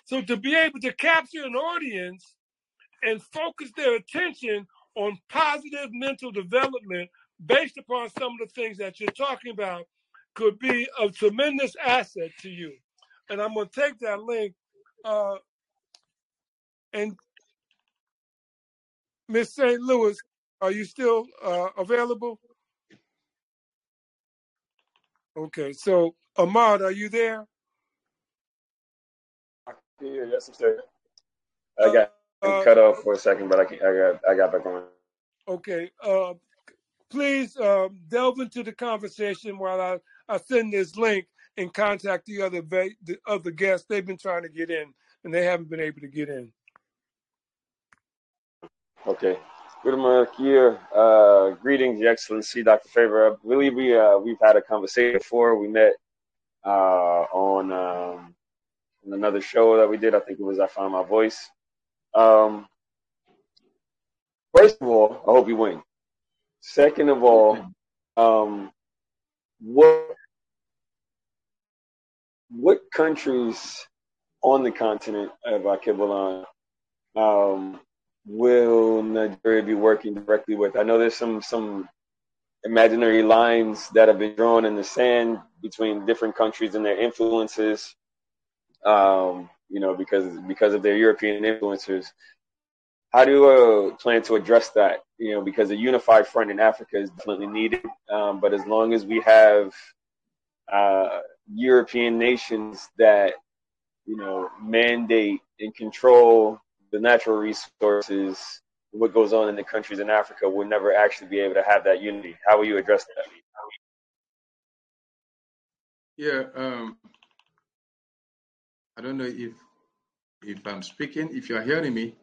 So to be able to capture an audience and focus their attention on positive mental development based upon some of the things that you're talking about could be a tremendous asset to you. And I'm going to take that link uh, and Miss St. Louis, are you still uh, available? Okay, so Ahmad, are you there? Yeah, yes, sir. I got uh, cut off for a second, but I, I got I got back on. Okay, uh, please uh, delve into the conversation while I, I send this link and contact the other the other guests. They've been trying to get in and they haven't been able to get in. Okay. Good morning. Uh, greetings, Your Excellency, Dr. Favor. I believe we uh, we've had a conversation before. We met uh, on, um, on another show that we did. I think it was I Found My Voice. Um, first of all, I hope you win. Second of all, um, what what countries on the continent of Alkebulan um, will Nigeria be working directly with? I know there's some some imaginary lines that have been drawn in the sand between different countries and their influences. Um, you know, because because of their European influences. How do you uh, plan to address that? You know, because a unified front in Africa is definitely needed. Um, but as long as we have uh, European nations that you know mandate and control the natural resources, what goes on in the countries in Africa, will never actually be able to have that unity. How will you address that? Yeah, um, I don't know if if I'm speaking, if you're hearing me.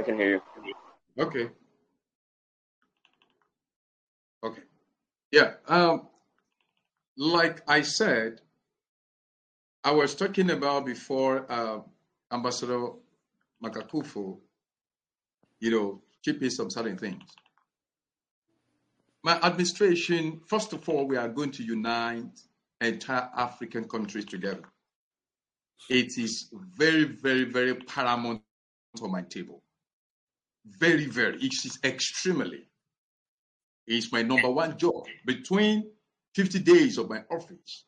I can hear you. Okay. Okay. Yeah. Um, like I said, I was talking about before uh, Ambassador Makakufu, you know, keeping some certain things. My administration, first of all, we are going to unite entire African countries together. It is very, very, very paramount on my table. Very, very. It is extremely. It's my number one job. Between 50 days of my office,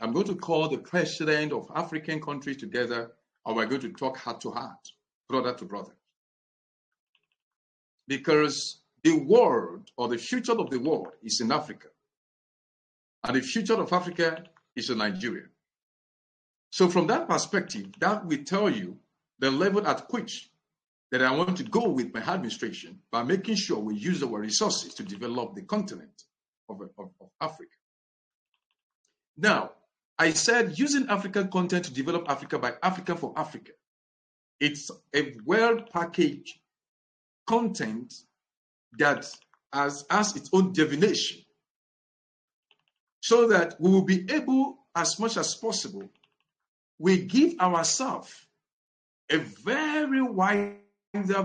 I'm going to call the president of African countries together and we're going to talk heart to heart, brother to brother. Because the world or the future of the world is in Africa. And the future of Africa is in Nigeria. So, from that perspective, that will tell you the level at which that I want to go with my administration by making sure we use our resources to develop the continent of, of, of Africa. Now, I said using African content to develop Africa by Africa for Africa. It's a well packaged content that has, has its own definition so that we will be able, as much as possible, we give ourselves a very wider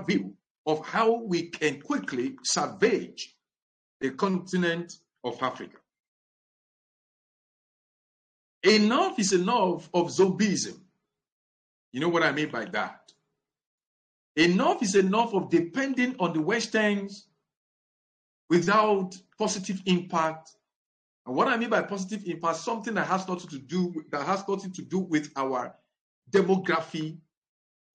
view of how we can quickly salvage the continent of Africa. Enough is enough of zombieism. You know what I mean by that? Enough is enough of depending on the Westerns without positive impact. And what I mean by positive impact, something that has nothing to do that has nothing to do with our demography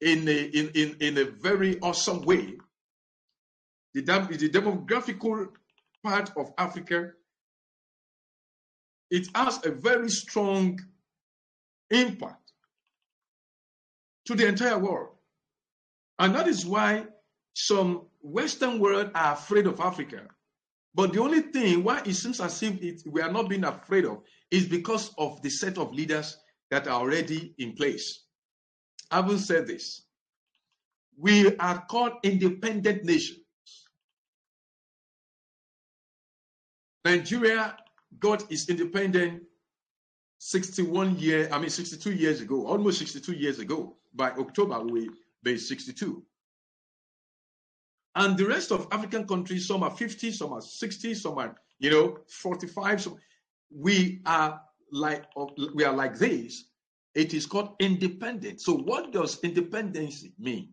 in a in, in, in a very awesome way. The, the demographical part of Africa it has a very strong impact to the entire world. And that is why some Western world are afraid of Africa. But the only thing why it seems as if it, we are not being afraid of is because of the set of leaders that are already in place. Having said this, we are called independent nations. Nigeria got is independent 61 years, I mean 62 years ago, almost 62 years ago. By October, we be 62. And the rest of African countries, some are 50, some are 60, some are you know, 45. So we are like we are like this. It is called independent. So what does independence mean?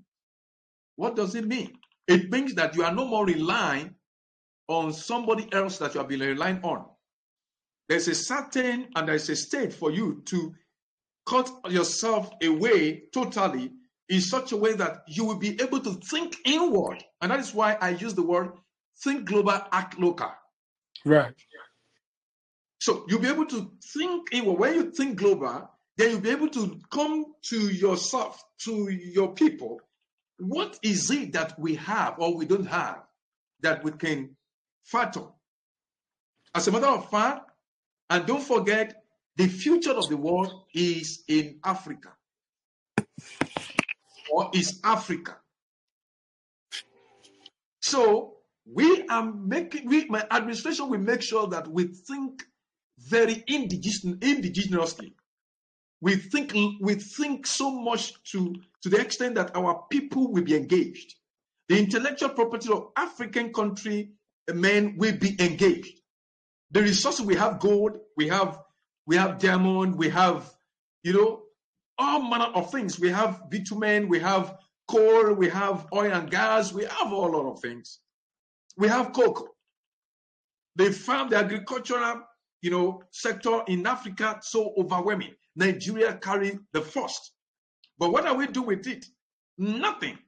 What does it mean? It means that you are no more relying on somebody else that you have been relying on. There's a certain and there's a state for you to cut yourself away totally in such a way that you will be able to think inward. And that is why I use the word think global, act local. Right. So you'll be able to think inward. When you think global, then you'll be able to come to yourself, to your people. What is it that we have or we don't have that we can fathom? As a matter of fact, and don't forget, the future of the world is in Africa or is Africa. So we are making, we, my administration will make sure that we think very indigenous, indigenously. We think we think so much to, to the extent that our people will be engaged. The intellectual property of African country eh, men will be engaged. The resources we have gold, we have we have diamond, we have you know all manner of things. We have bitumen, we have coal, we have oil and gas, we have a lot of things. We have cocoa. They found the agricultural, you know, sector in Africa so overwhelming. Nigeria carry the first. But what do we do with it? Nothing.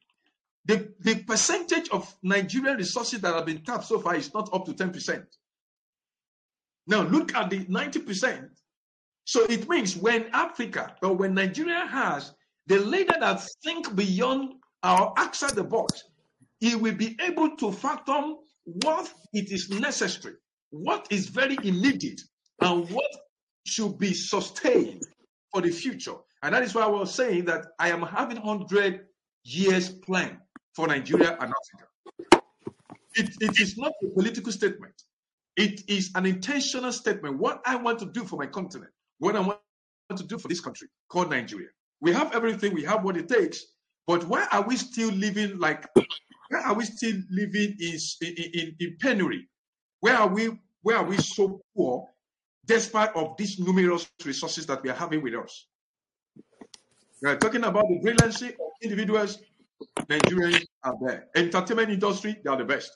The, the percentage of Nigerian resources that have been tapped so far is not up to 10%. Now look at the 90%. So it means when Africa or when Nigeria has the leader that think beyond or outside the box, he will be able to fathom what it is necessary, what is very immediate, and what should be sustained for the future. And that is why I was saying that I am having 100 years plan for Nigeria and Africa. It, it is not a political statement. It is an intentional statement. What I want to do for my continent, what I want to do for this country called Nigeria. We have everything, we have what it takes, but why are we still living like why are we still living in, in, in penury? Where are we? Where are we so poor, despite of these numerous resources that we are having with us? We are talking about the brilliancy of individuals. Nigerians are there. Entertainment industry, they are the best.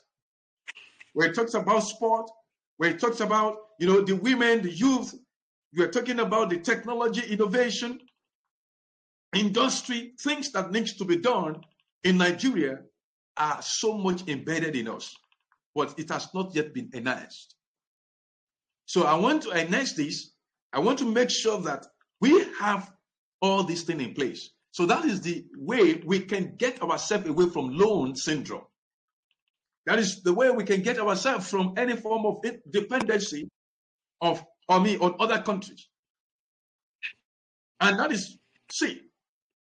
When it talks about sport, when it talks about you know the women, the youth, we are talking about the technology, innovation, industry, things that needs to be done in Nigeria are so much embedded in us, but it has not yet been enhanced. So I want to enhance this. I want to make sure that we have all these things in place. So that is the way we can get ourselves away from loan syndrome. That is the way we can get ourselves from any form of dependency of on me on other countries. And that is, see,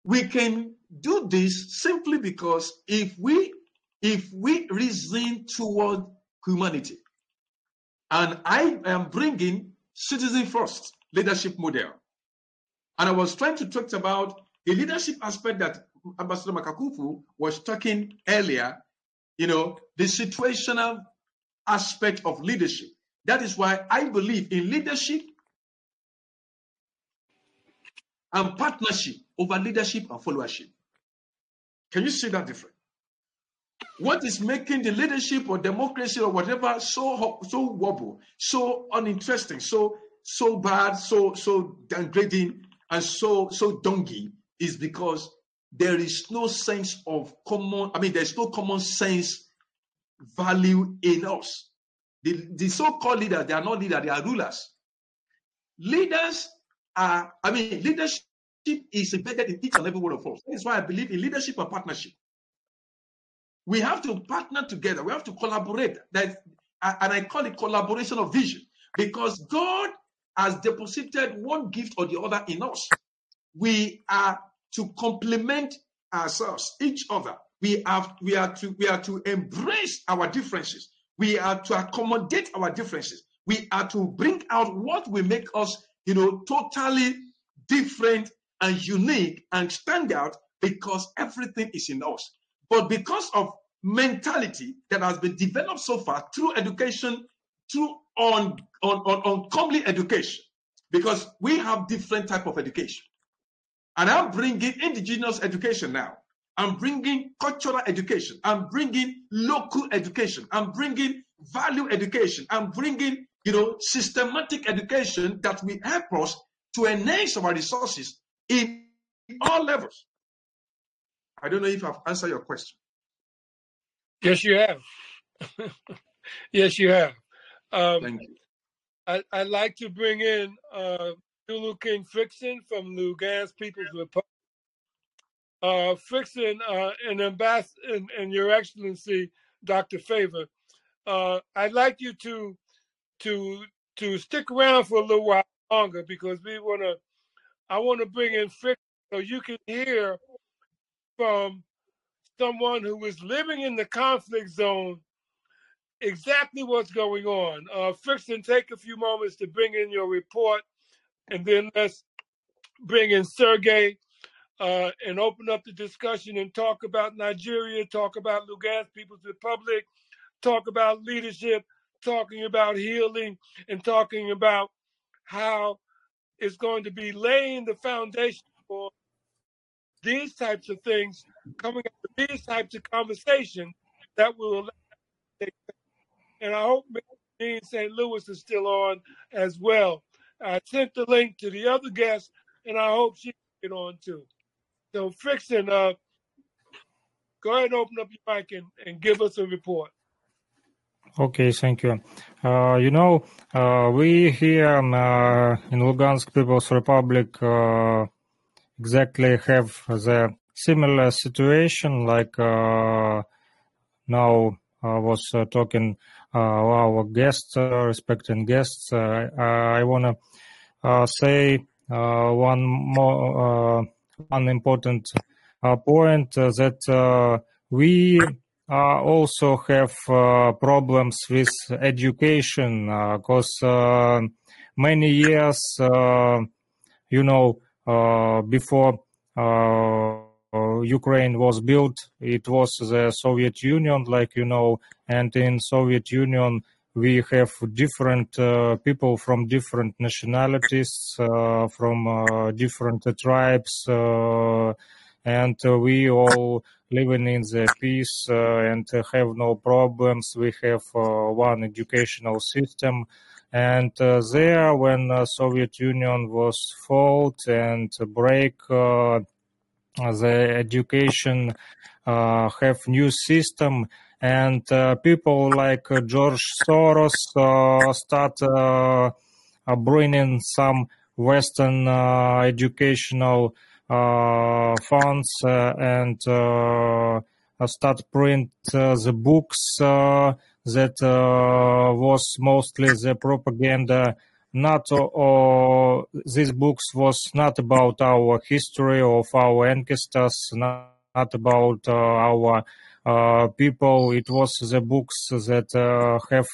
we can do this simply because if we if we reason toward humanity, and I am bringing citizen first leadership model, and I was trying to talk about the leadership aspect that Ambassador Makakufu was talking earlier, you know, the situational aspect of leadership. That is why I believe in leadership and partnership over leadership and followership. Can you see that difference? What is making the leadership or democracy or whatever so so wobble, so uninteresting, so so bad, so so degrading, and so so dungy is because there is no sense of common. I mean, there's no common sense value in us. The, the so-called leaders, they are not leaders, they are rulers. Leaders are, I mean, leadership is embedded in each and every one of us. That is why I believe in leadership and partnership. We have to partner together. We have to collaborate. That, and I call it collaboration of vision because God has deposited one gift or the other in us. We are to complement ourselves, each other. We have we are to we are to embrace our differences. We are to accommodate our differences. We are to bring out what will make us, you know, totally different and unique and stand out because everything is in us. But because of mentality that has been developed so far through education, through on, on, on, on education because we have different type of education. And I'm bringing indigenous education now. I'm bringing cultural education. I'm bringing local education. I'm bringing value education. I'm bringing, you know, systematic education that will help us to enhance our resources in all levels. I don't know if I've answered your question. Yes, you have. [laughs] yes, you have. Um, Thank you. I, I'd like to bring in uh, Zulu King Frickson from Lugansk People's Republic. Uh, uh, and, ambas- and, and Your Excellency, Dr. Favor, uh, I'd like you to to to stick around for a little while longer because we want to. I want to bring in Frickson so you can hear from someone who is living in the conflict zone exactly what's going on. Uh, take a few moments to bring in your report, and then let's bring in Sergey uh, and open up the discussion and talk about Nigeria, talk about Lugansk People's Republic, talk about leadership, talking about healing, and talking about how it's going to be laying the foundation for these types of things, coming up these types of conversations that will and I hope Dean St. Louis is still on as well. I sent the link to the other guest, and I hope she get on too. So, Frickson, uh, go ahead and open up your mic and, and give us a report. Okay, thank you. Uh, you know, uh, we here um, uh, in Lugansk People's Republic uh, exactly have the similar situation like uh, now I was uh, talking Uh, our guests, uh, respecting guests. Uh, I want to say one more one important point that we uh, also have uh, problems with education because uh, many years, you know, before Ukraine was built, it was the Soviet Union, like you know, and in Soviet Union we have different uh, people from different nationalities, uh, from uh, different tribes, and we all living in the peace and have no problems. We have one educational system. And uh, there, when uh, Soviet Union was fought and break, uh, the education uh, have new system, and uh, people like uh, George Soros start bringing some Western educational uh, funds uh, and uh, start print the books that was mostly the propaganda not uh, these books was not about our history of our ancestors not, not about uh, our uh, people it was the books that have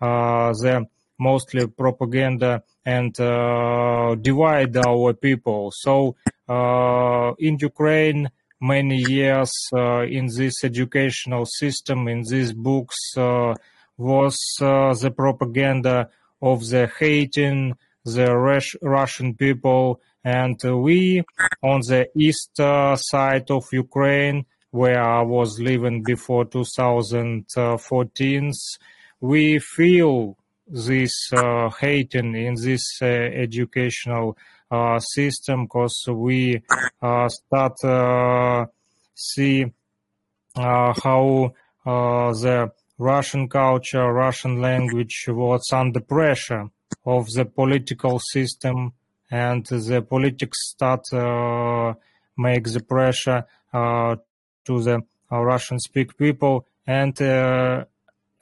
the mostly propaganda and uh, divide our people. So uh, in Ukraine, many years uh, in this educational system, in these books, was the propaganda of the hating the Russian people. And we on the east side of Ukraine, where I was living before 2014, we feel this uh, hating in this uh, educational uh, system because we start see how the Russian culture, Russian language was under pressure of the political system and the politics start uh, make the pressure uh, to the uh, Russian speak people and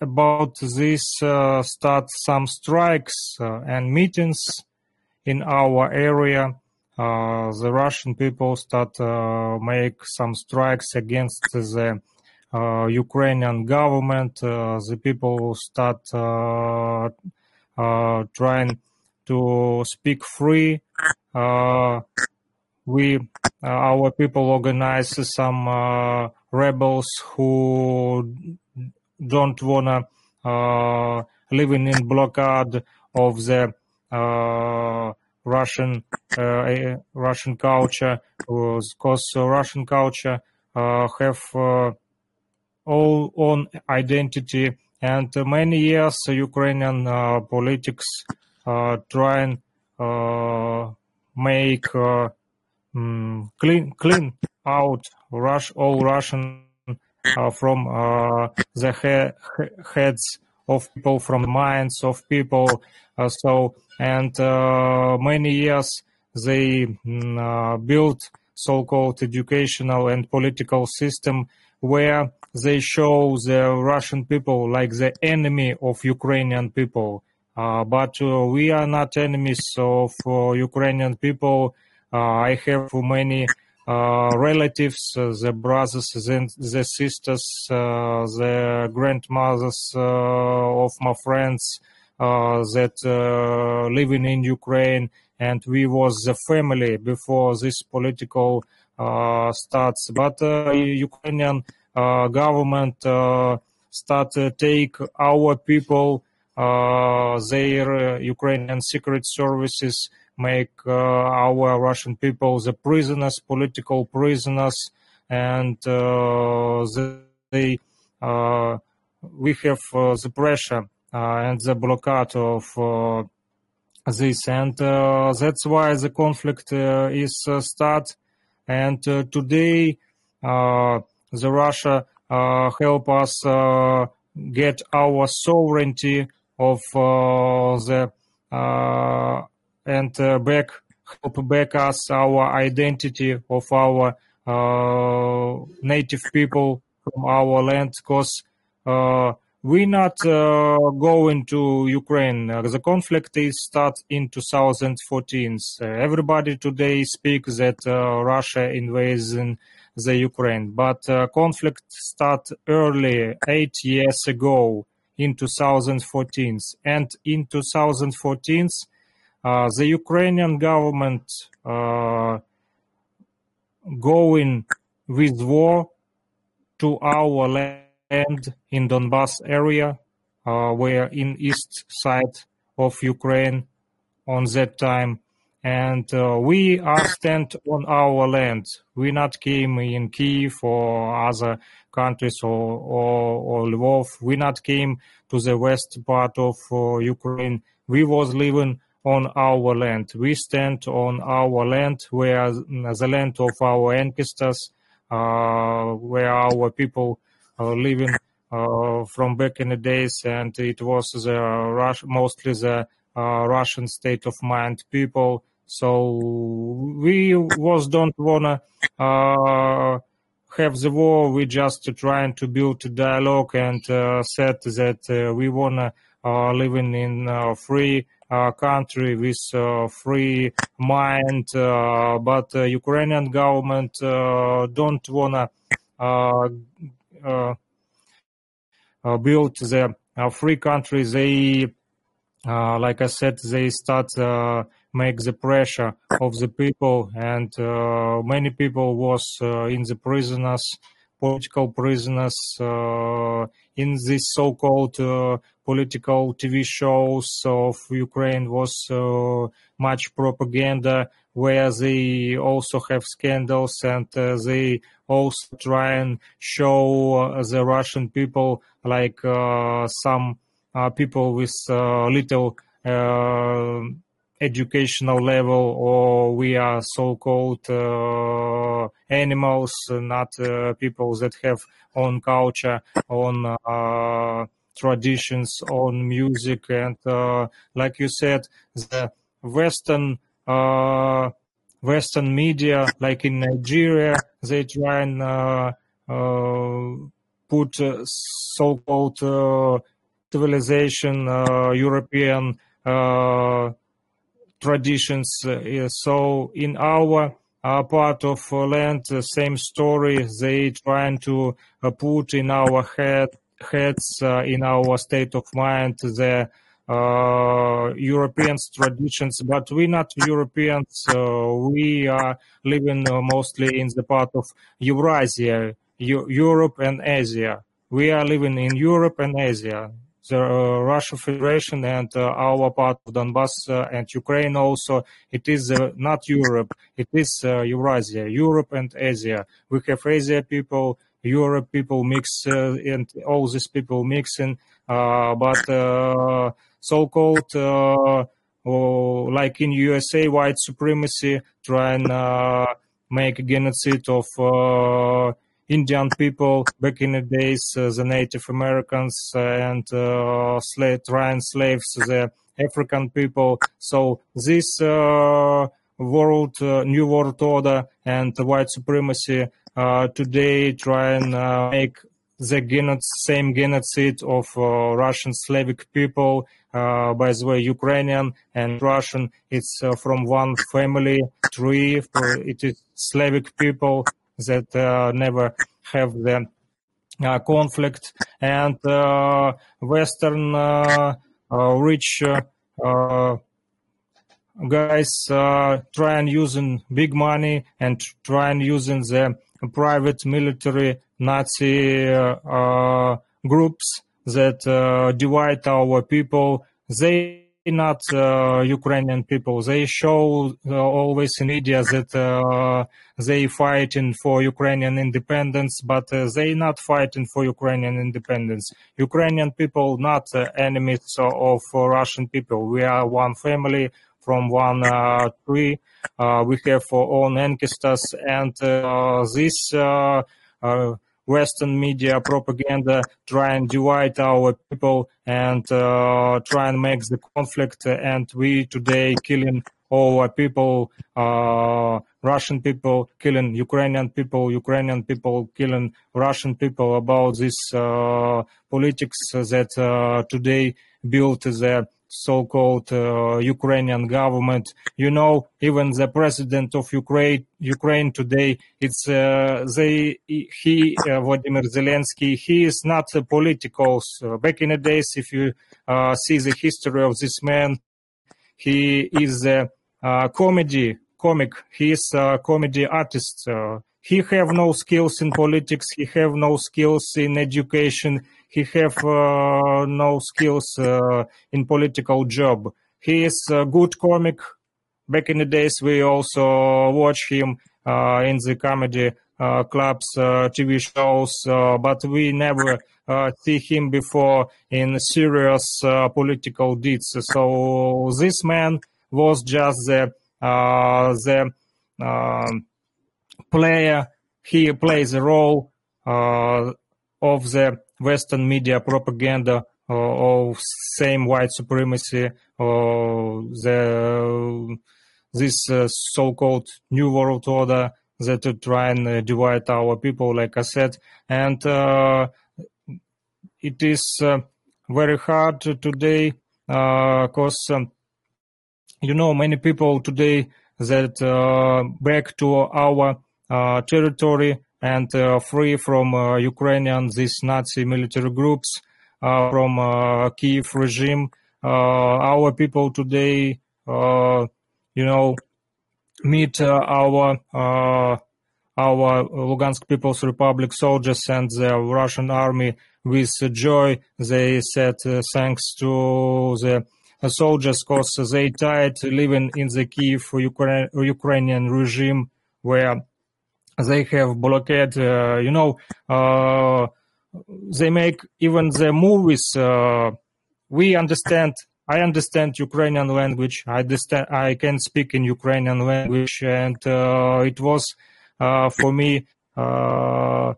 about this uh, start some strikes uh, and meetings in our area. Uh, the Russian people start uh, make some strikes against the uh, Uh, Ukrainian government. Uh, the people start uh, uh, trying to speak free. we, our people organize some rebels who don't wanna uh, living in blockade of the Russian Russian culture, because Russian culture have all own identity and many years Ukrainian politics try trying make um, clean clean out Rush all Russian uh, from uh, the he heads of people, from minds of people. Uh, so and many years they mm, built so-called educational and political system where they show the Russian people like the enemy of Ukrainian people. Uh, but uh, we are not enemies of uh, Ukrainian people. Uh, I have many uh, relatives, uh, the brothers, the, the sisters, the grandmothers of my friends that living in Ukraine, and we was the family before this political starts. But Ukrainian Uh, government uh, start to take our people uh, their uh, Ukrainian secret services make uh, our Russian people the prisoners, political prisoners, and uh, they we have the pressure and the blockade of this, and that's why the conflict is start. And today, the Russia help us get our sovereignty of uh, the uh, and uh, back help back us our identity of our native people from our land because we not uh, going to Ukraine. Uh, the conflict is start in 2014. Uh, everybody today speaks that Russia invades in the Ukraine, but conflict start early, eight years ago in 2014. And in 2014, uh, the Ukrainian government uh, going with war to our land in Donbass area, uh, where in east side of Ukraine on that time and uh, we are stand on our land. We not came in Kiev or other countries or, or, or Lvov. We not came to the west part of uh, Ukraine. We was living on our land. We stand on our land, where the land of our ancestors, uh, where our people are living uh, from back in the days, and it was the Rus- mostly the uh, Russian state of mind people so we was don't wanna uh, have the war. We just trying to build a dialogue and uh, said that uh, we wanna uh, living in a free uh, country with free mind. Uh, but uh, Ukrainian government don't wanna build the free country. They, like I said, they start. Uh, make the pressure of the people and uh, many people was uh, in the prisoners political prisoners uh, in this so-called uh, political TV shows of Ukraine was uh, much propaganda where they also have scandals and uh, they also try and show the Russian people like some people with little educational level or we are so-called uh, animals not uh, people that have own culture own uh, traditions own music. And uh, like you said the western uh, western media like in nigeria they try and uh, put so-called civilization european traditions. Uh, so in our uh, part of land, same story. They trying to uh, put in our head heads in our state of mind the uh, Europeans traditions, but we not Europeans. Uh, we are living uh, mostly in the part of Eurasia, Europe and Asia. We are living in Europe and Asia. The uh, Russia Federation and uh, our part of Donbass uh, and Ukraine also. It is not Europe, it is Eurasia, Europe and Asia. We have Asia people, Europe people mix and all these people mixing, but so-called like in USA, white supremacy try and uh, make genocide of uh, Indian people back in the days, uh, the Native Americans and uh, slave, trying slaves, the African people. So this uh, world, uh, new world order and white supremacy uh, today try and uh, make the genocide, same genocide of Russian Slavic people. by the way, Ukrainian and Russian, it's from one family tree. It is Slavic people that uh, never have the uh, conflict and uh, Western rich guys uh, try and using big money and try and using the private military Nazi uh, groups that uh, divide our people. They not uh, Ukrainian people. They show uh, always in media that uh, they fighting for Ukrainian independence, but uh, they not fighting for Ukrainian independence. Ukrainian people not uh, enemies of Russian people. We are one family from one uh, tree. we have our own ancestors, and this Western media propaganda try and divide our people and uh, try and make the conflict. And we today killing our people, uh, Russian people killing Ukrainian people, Ukrainian people killing Russian people about this uh, politics that uh, today built the so-called uh, Ukrainian government. You know, even the president of Ukraine, Ukraine today, it's uh, they he uh, Vladimir Zelensky. He is not a political. back in the days, if you uh, see the history of this man, he is a comedy comic. He is a comedy artist. Uh, he have no skills in politics. He have no skills in education he have uh, no skills uh, in political job. He is a good comic. Back in the days, we also watch him uh, in the comedy clubs, TV shows, but we never see him before in serious political deeds. So this man was just the the um, player. He plays a role uh, of the Western media propaganda uh, of same white supremacy or the this uh, so-called new world order that to try and uh, divide our people, like I said, and it is very hard today because um, you know many people today that uh, back to our uh, territory and uh, free from uh, Ukrainian these Nazi military groups uh, from Kiev regime. our people today, you know, meet our our Lugansk People's Republic soldiers and the Russian army with joy. They said uh, thanks to the soldiers because they tired living in the Kiev Ukrainian regime where they have blockade. Uh, you know, uh, they make even the movies. Uh, we understand. I understand Ukrainian language. I understand. I can speak in Ukrainian language, and it was for me. I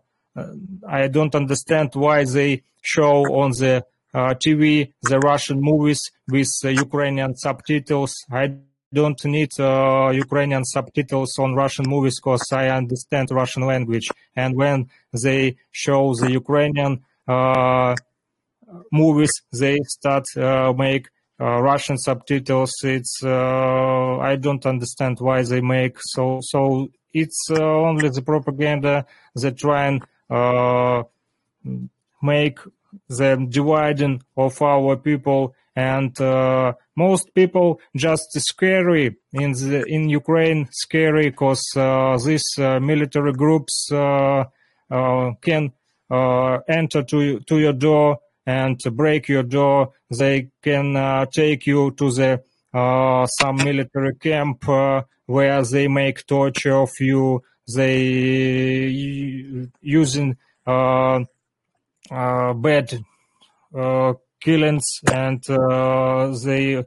don't understand why they show on the uh, TV the Russian movies with uh, Ukrainian subtitles. I don't need uh, Ukrainian subtitles on Russian movies because I understand Russian language. And when they show the Ukrainian uh, movies, they start uh, make uh, Russian subtitles. It's uh, I don't understand why they make so. So it's uh, only the propaganda that try and make the dividing of our people and uh, most people just scary in the in Ukraine scary because uh, these uh, military groups uh, uh, can uh, enter to to your door and break your door. They can take you to the some military camp where they make torture of you. They using bad killings and they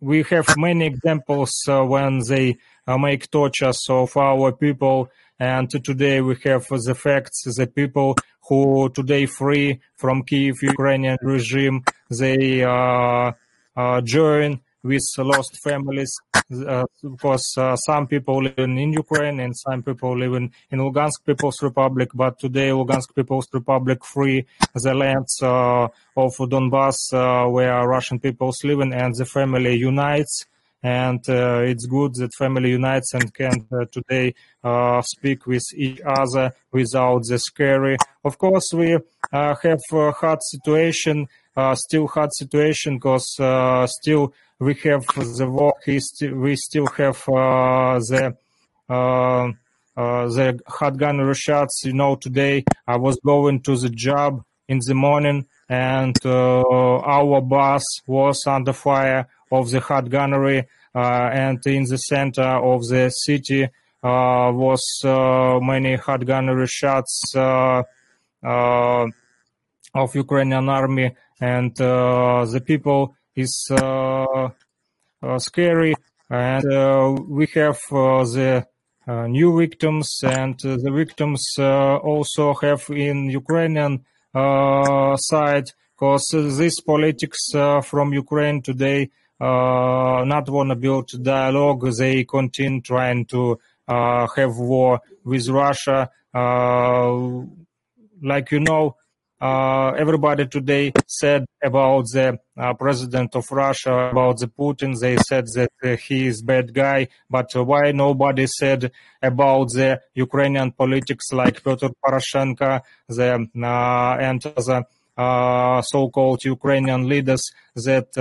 we have many examples when they make tortures of our people. And today we have the facts the people who today free from Kiev Ukrainian regime they uh, uh, join with lost families uh, because uh, some people live in Ukraine and some people live in, in Lugansk People's Republic, but today Lugansk People's Republic free the lands uh, of Donbass uh, where Russian peoples live and the family unites and uh, it's good that family unites and can uh, today uh, speak with each other without the scary. Of course, we have a hard situation still hard situation because still we have the war. We still have the uh, the hard shots. You know, today I was going to the job in the morning, and uh, our bus was under fire of the hard gunnery, uh, and in the center of the city uh, was many hard gunnery shots of Ukrainian army. And uh, the people is uh, uh, scary. And we have the new victims. And the victims also have in Ukrainian side because this politics from Ukraine today uh, not want to build dialogue. They continue trying to uh, have war with Russia. Uh, like you know, uh, everybody today said about the uh, president of Russia, about the Putin. They said that uh, he is bad guy, but why nobody said about the Ukrainian politics like Petro Poroshenko, the and other so-called Ukrainian leaders that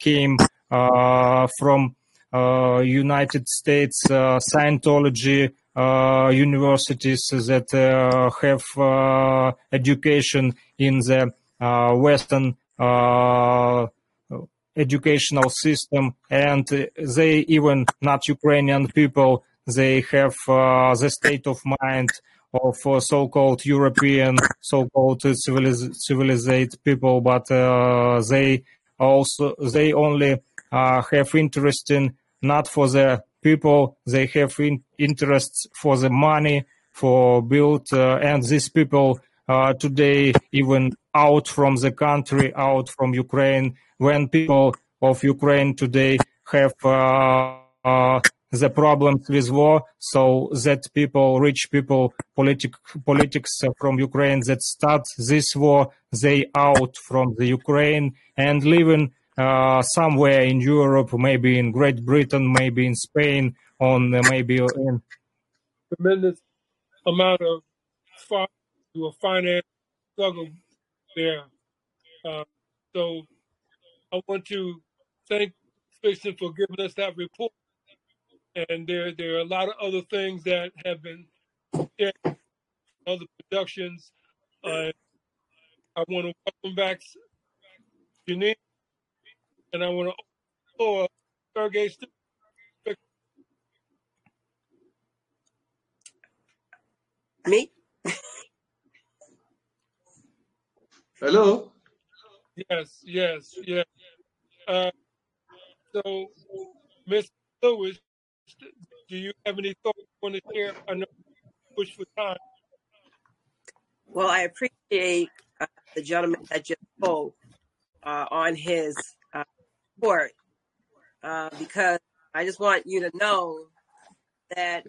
came from United States Scientology uh, universities that uh, have uh, education in the Western educational system, and they even not Ukrainian people. They have the state of mind of uh, so-called European, so-called civiliz- civilized people, but uh, they also they only uh, have interest in not for the people they have in, interests for the money for build uh, and these people uh, today even out from the country out from ukraine. When people of ukraine today have uh, uh the problems with war so that people rich people politic, politics from ukraine that start this war they out from the ukraine and living uh, somewhere in Europe, maybe in Great Britain, maybe in Spain, on uh, maybe in tremendous amount of to a finance struggle there. Uh, so I want to thank Frickson for giving us that report. And there, there are a lot of other things that have been other productions. Uh, I want to welcome back Janine and I want to floor Sergey Me? Hello? Yes, yes, yes. Uh, so, Miss Lewis, do you have any thoughts you want to share? I know push for time. Well, I appreciate uh, the gentleman that just spoke uh, on his support uh, because I just want you to know that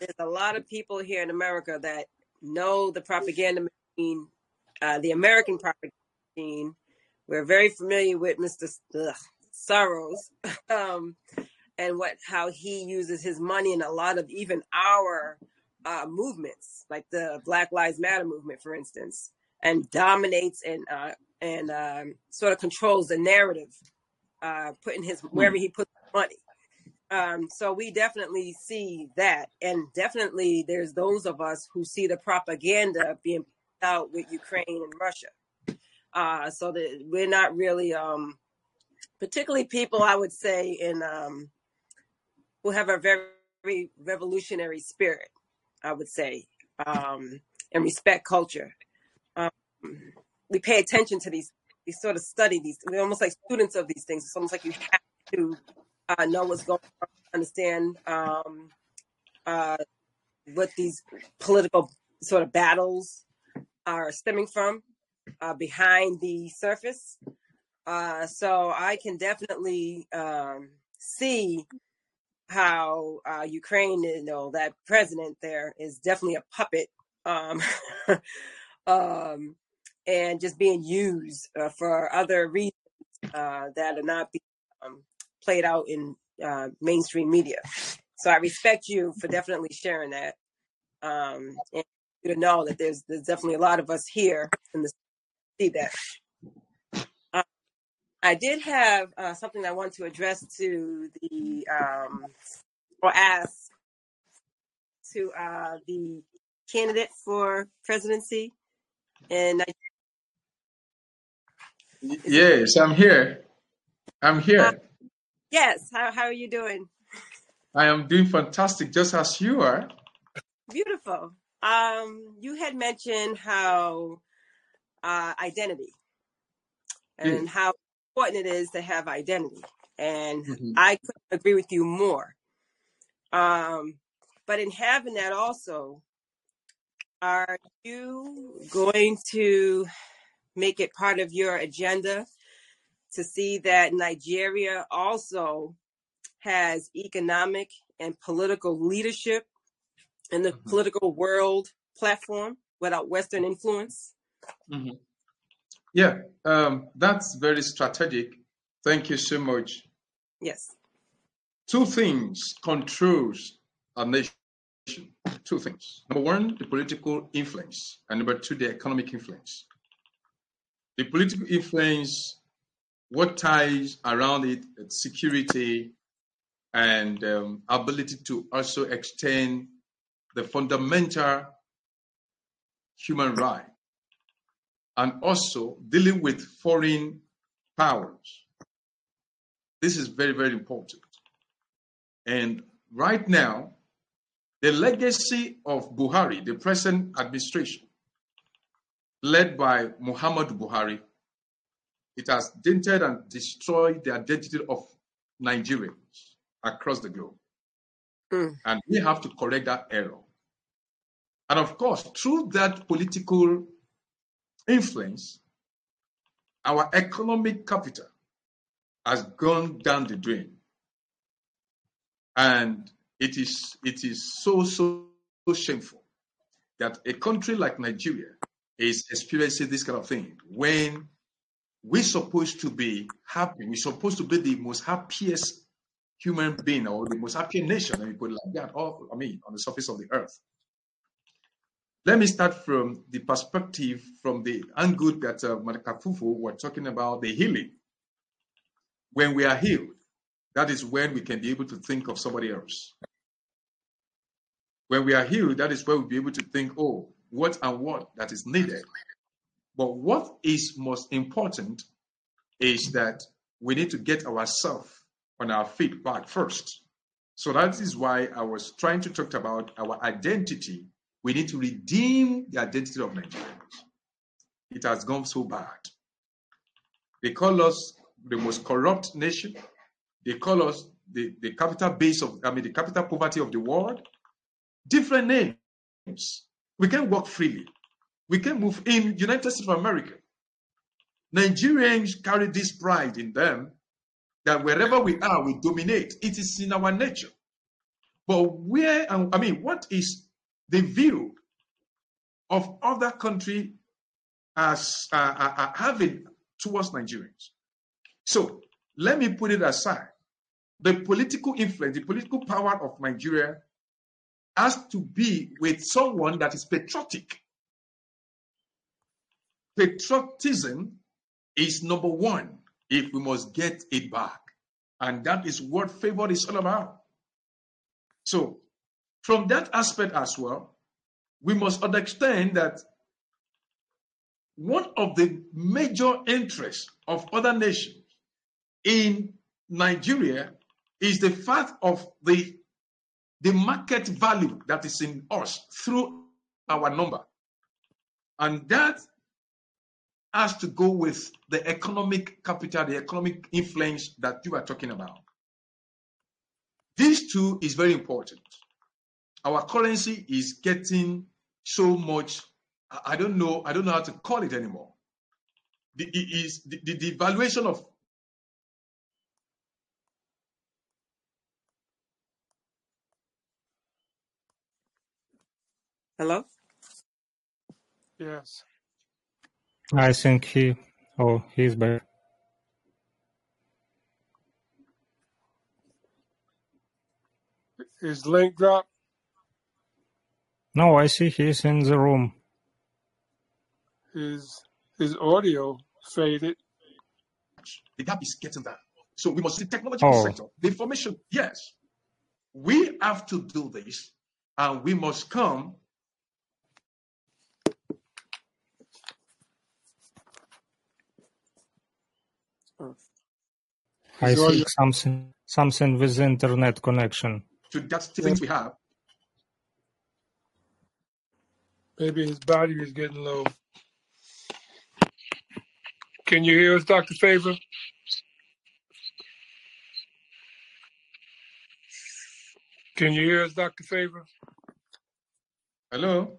there's a lot of people here in America that know the propaganda machine, uh, the American propaganda machine. We're very familiar with Mr. Ugh, Soros [laughs] um, and what how he uses his money in a lot of even our uh, movements, like the Black Lives Matter movement, for instance, and dominates and uh, and um, sort of controls the narrative uh, putting his hmm. wherever he puts money. Um, so we definitely see that, and definitely there's those of us who see the propaganda being out with Ukraine and Russia. Uh, so that we're not really, um, particularly people, I would say, in um, who have a very revolutionary spirit. I would say, um, and respect culture. Um, we pay attention to these. We sort of study these. We're almost like students of these things. It's almost like you have to uh, know what's going on, understand um, uh, what these political sort of battles are stemming from uh, behind the surface. Uh, so I can definitely um, see how uh, Ukraine, you know, that president there is definitely a puppet, um, [laughs] um, and just being used uh, for other reasons uh, that are not being um, played out in uh, mainstream media. So I respect you for definitely sharing that, um, and you to know that there's there's definitely a lot of us here in the see that. Uh, I did have uh, something I want to address to the um, or ask to uh, the candidate for presidency, and I, Yes, I'm here. I'm uh, here. yes, how how are you doing? I am doing fantastic, just as you are. Beautiful. Um, you had mentioned how uh, identity Yes. and how important it is to have identity, and Mhm. I couldn't agree with you more. Um, but in having that also, are you going to make it part of your agenda to see that Nigeria also has economic and political leadership in the Mhm. political world platform without Western influence? Mhm. Yeah, um, that's very strategic. Thank you so much. Yes. Two things controls a nation. Two things. Number one, the political influence, and number two, the economic influence. The political influence, what ties around it, security and um, ability to also extend the fundamental human right, and also dealing with foreign powers. This is very, very important. And right now, the legacy of Buhari, the present administration, led by Muhammad Buhari, it has dented and destroyed the identity of Nigerians across the globe. Mm. And we have to correct that error. And of course, through that political influence, our economic capital has gone down the drain. And it is it is so so, so shameful that a country like Nigeria is experiencing this kind of thing when we're supposed to be happy. We're supposed to be the most happiest human being or the most happy nation, let me put it like that, or I mean on the surface of the earth. Let me start from the perspective from the angle that uh, Matakafufu were talking about the healing. When we are healed, that is when we can be able to think of somebody else. When we are healed, that is where we'll be able to think, oh, what and what that is needed. But what is most important is that we need to get ourselves on our feet back first. So that is why I was trying to talk about our identity. We need to redeem the identity of Nigerians. It has gone so bad. They call us the most corrupt nation. They call us the, the capital base of, I mean, the capital poverty of the world. Different names. We can walk freely. We can move in United States of America. Nigerians carry this pride in them that wherever we are, we dominate. It is in our nature. But where, I mean, what is the view of other country as uh, uh, uh, having towards Nigerians? So let me put it aside. The political influence, the political power of Nigeria has to be with someone that is patriotic. Patriotism is number one if we must get it back. And that is what favor is all about. So, from that aspect as well, we must understand that one of the major interests of other nations in Nigeria is the fact of the, the market value that is in us through our number. And that has to go with the economic capital, the economic influence that you are talking about. These two is very important. Our currency is getting so much, I don't know, I don't know how to call it anymore. The, it is the, the devaluation of Hello? Yes. I think he, oh, he's back. Is link drop? No, I see he's in the room. His his audio faded. the gap is getting that. So we must see technological Oh. sector. The information, yes. We have to do this and we must come I His audio- think something, something with internet connection. to that things we have. Maybe his body is getting low. Can you hear us, Dr. Favor? Can you hear us, Dr. Favor? Hello?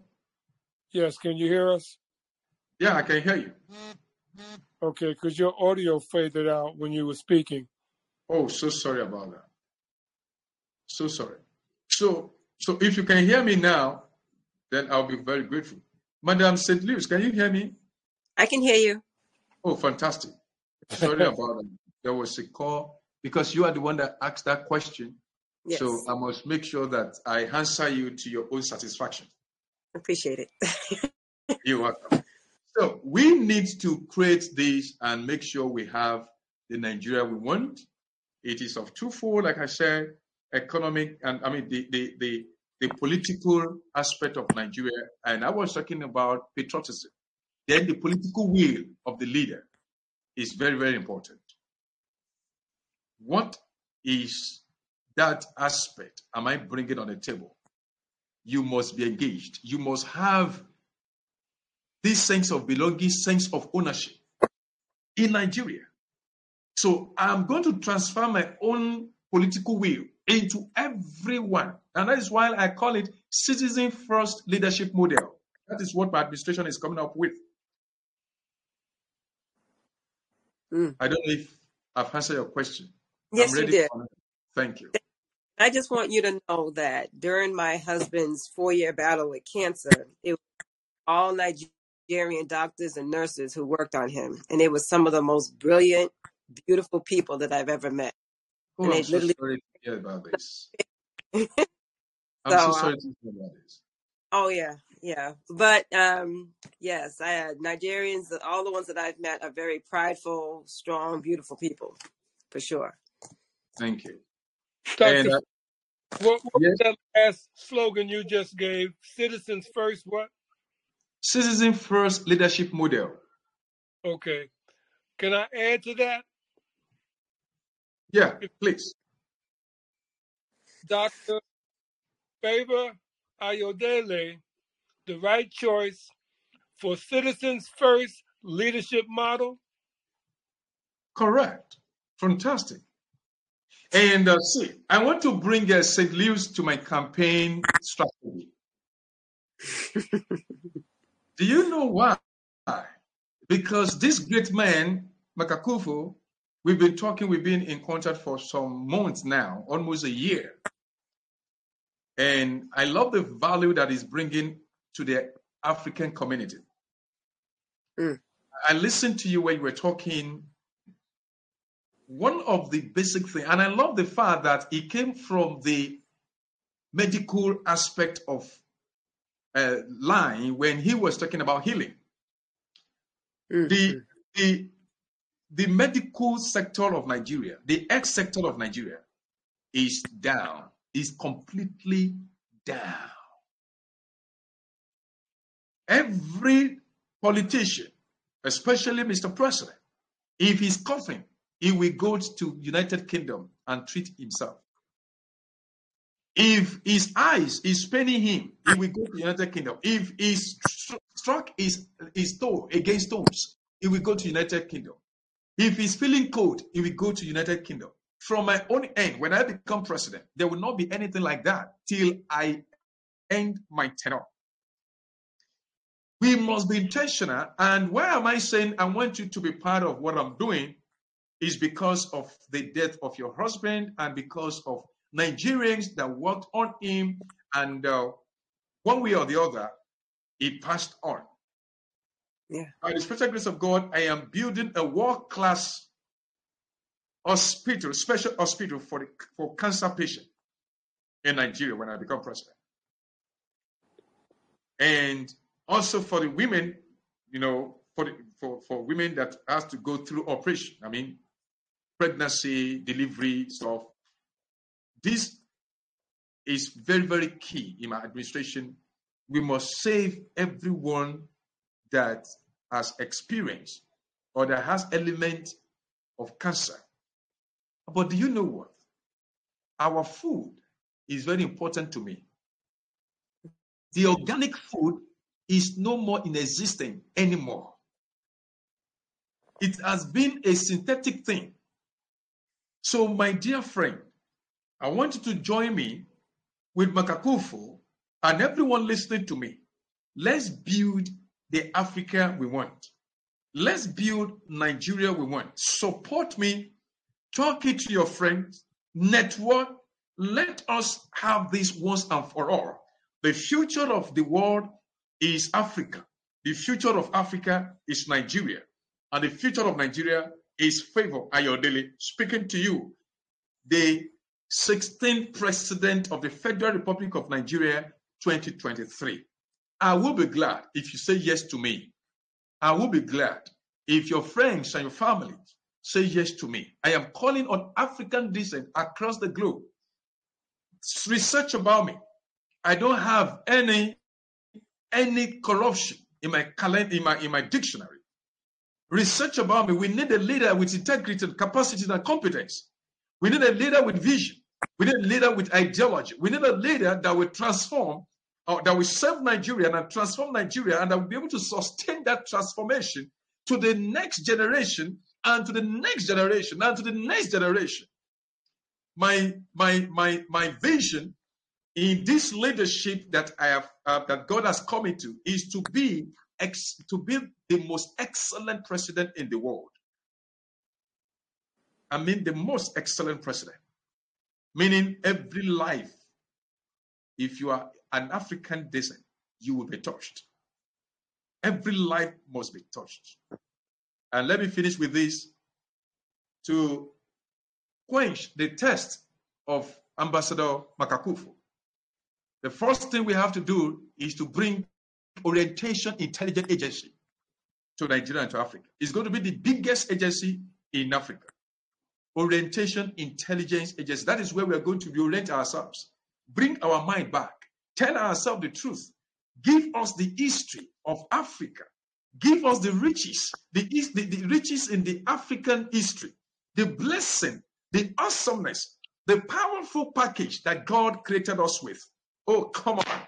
Yes, can you hear us? Yeah, I can hear you. Okay, because your audio faded out when you were speaking. Oh, so sorry about that. So sorry. So so if you can hear me now, then I'll be very grateful. Madam St. Louis, can you hear me? I can hear you. Oh, fantastic. Sorry [laughs] about that. There was a call because you are the one that asked that question. Yes. So I must make sure that I answer you to your own satisfaction. Appreciate it. [laughs] You're welcome. So we need to create this and make sure we have the Nigeria we want. It is of twofold, like I said, economic and I mean the the the, the political aspect of Nigeria. And I was talking about patriotism. Then the political will of the leader is very, very important. What is that aspect am I bringing it on the table? You must be engaged. You must have this sense of belonging, sense of ownership in Nigeria. So I'm going to transfer my own political will into everyone. And that is why I call it citizen first leadership model. That is what my administration is coming up with. Mm. I don't know if I've answered your question. Yes, you did. for. Thank you. I just want you to know that during my husband's four year battle with cancer, it was all Nigerian doctors and nurses who worked on him. And it was some of the most brilliant, beautiful people that I've ever met. Oh, And I'm they so literally- sorry to hear about this. [laughs] So, I'm so uh, sorry to hear about this. Oh yeah, yeah. But um yes, I had Nigerians, all the ones that I've met are very prideful, strong, beautiful people, for sure. Thank you. Dr. And uh, what, what yes, was that last slogan you just gave? Citizens first, what? Citizen first leadership model. Okay. Can I add to that? Yeah, please. Dr. Favor Ayodele, the right choice for citizens first leadership model? Correct. Fantastic. And uh, see, I want to bring uh, St. Louis to my campaign strategy. [laughs] Do you know why? Because this great man, Makakufu, we've been talking, we've been in contact for some months now, almost a year. And I love the value that he's bringing to the African community. Mm. I listened to you when you were talking. One of the basic things, and I love the fact that he came from the medical aspect of uh, line when he was talking about healing. Mm, The mm. the the medical sector of Nigeria, the X sector of Nigeria, is down, is completely down. Every politician especially Mr. President. If he's coughing, he will go to United Kingdom and treat himself. If his eyes is paining him, he will go to United Kingdom. If he struck his, his toe against stones, he will go to United Kingdom. If he's feeling cold, he will go to United Kingdom. From my own end, when I become president, there will not be anything like that till I end my tenure. We must be intentional. And why am I saying I want you to be part of what I'm doing? Is because of the death of your husband and because of Nigerians that worked on him. And uh, one way or the other, he passed on. Yeah. By the special grace of God, I am building a world class hospital, special hospital for, the, for cancer patients in Nigeria when I become president. And also for the women, you know, for the, for, for women that has to go through operation. I mean, pregnancy, delivery stuff. This is very, very key in my administration. We must save everyone that has experienced or that has element of cancer. But do you know what? Our food is very important to me. The organic food is no more in existence anymore. It has been a synthetic thing. So, my dear friend, I want you to join me with Makakufu and everyone listening to me. Let's build the Africa we want. Let's build Nigeria we want. Support me. Talk it to your friends. Network. Let us have this once and for all. The future of the world is Africa. The future of Africa is Nigeria. And the future of Nigeria is Favor Ayodele speaking to you, the 16th President of the Federal Republic of Nigeria 2023. I will be glad if you say yes to me. I will be glad if your friends and your family say yes to me. I am calling on African descent across the globe. Research about me. I don't have any any corruption in my calendar, in my in my dictionary. Research about me. We need a leader with integrity, capacity, and competence. We need a leader with vision. We need a leader with ideology. We need a leader that will transform, or that will serve Nigeria and transform Nigeria, and that will be able to sustain that transformation to the next generation and to the next generation and to the next generation. My my my my vision in this leadership that I have uh, that God has come into is to be ex- to be the most excellent president in the world. I mean the most excellent president, meaning every life. If you are an African descent, you will be touched. Every life must be touched. And let me finish with this to quench the test of Ambassador Makakufu. The first thing we have to do is to bring Orientation Intelligence Agency to Nigeria and to Africa. It's going to be the biggest agency in Africa. Orientation Intelligence Agency. That is where we are going to be orient ourselves. Bring our mind back. Tell ourselves the truth. Give us the history of Africa. Give us the riches, the, the, the riches in the African history, the blessing, the awesomeness, the powerful package that God created us with. Oh, come on.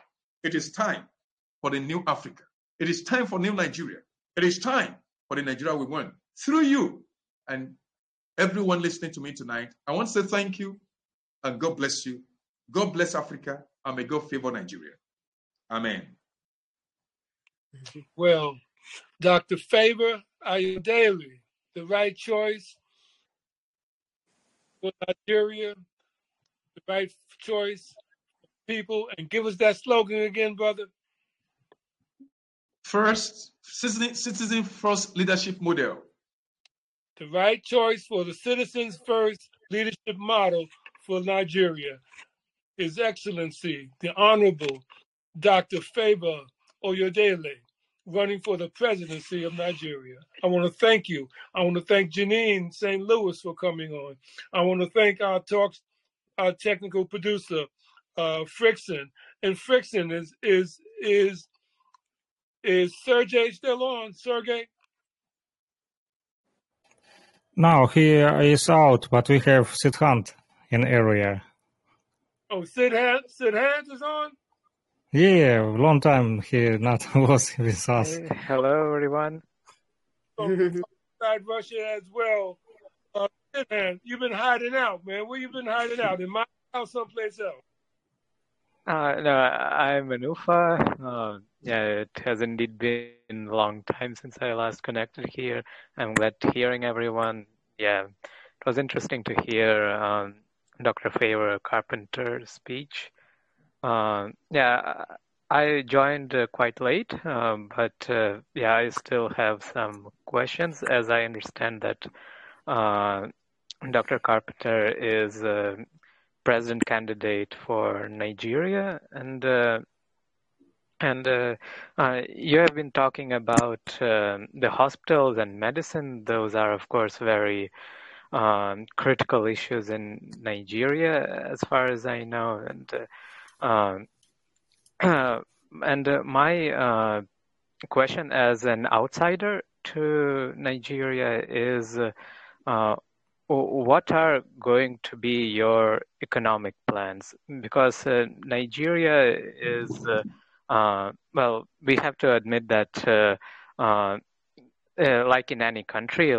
It is time for the new Africa. It is time for new Nigeria. It is time for the Nigeria we want. Through you and everyone listening to me tonight, I want to say thank you and God bless you. God bless Africa and may God favor Nigeria. Amen. Well, Dr. Favor Ayodele the right choice for Nigeria, the right choice people and give us that slogan again, brother? First, citizen, citizen first leadership model. The right choice for the citizens first leadership model for Nigeria. His Excellency, the Honorable Dr. Favor Ayodele, running for the presidency of Nigeria. I want to thank you. I want to thank Janine St. Louis for coming on. I want to thank our talks, our technical producer, uh, Frickson, and Frickson is is is is Sergey still on? Sergey, No, he is out, but we have Sid Hunt in area. Oh, Sid Hand, Sid Hands is on. Yeah, long time he not [laughs] was with us. Hey, hello, everyone. From inside Russia as well. Uh, Sid Hand, you've been hiding out, man. Where you been hiding out? In my house, someplace else? Uh, no, I'm in Ufa. Uh, yeah, it has indeed been a long time since I last connected here. I'm glad hearing everyone. Yeah, it was interesting to hear um, Dr. Favor Carpenter's speech. Uh, yeah, I joined uh, quite late, um, but uh, yeah, I still have some questions as I understand that uh, Dr. Carpenter is a president candidate for Nigeria and uh, and uh, uh, you have been talking about um, the hospitals and medicine. Those are, of course, very um, critical issues in Nigeria, as far as I know. And um, [clears throat] and uh, my uh, question as an outsider to Nigeria is uh, what are going to be your economic plans? Because uh, Nigeria is, uh, Uh, well, we have to admit that, uh, uh, like in any country,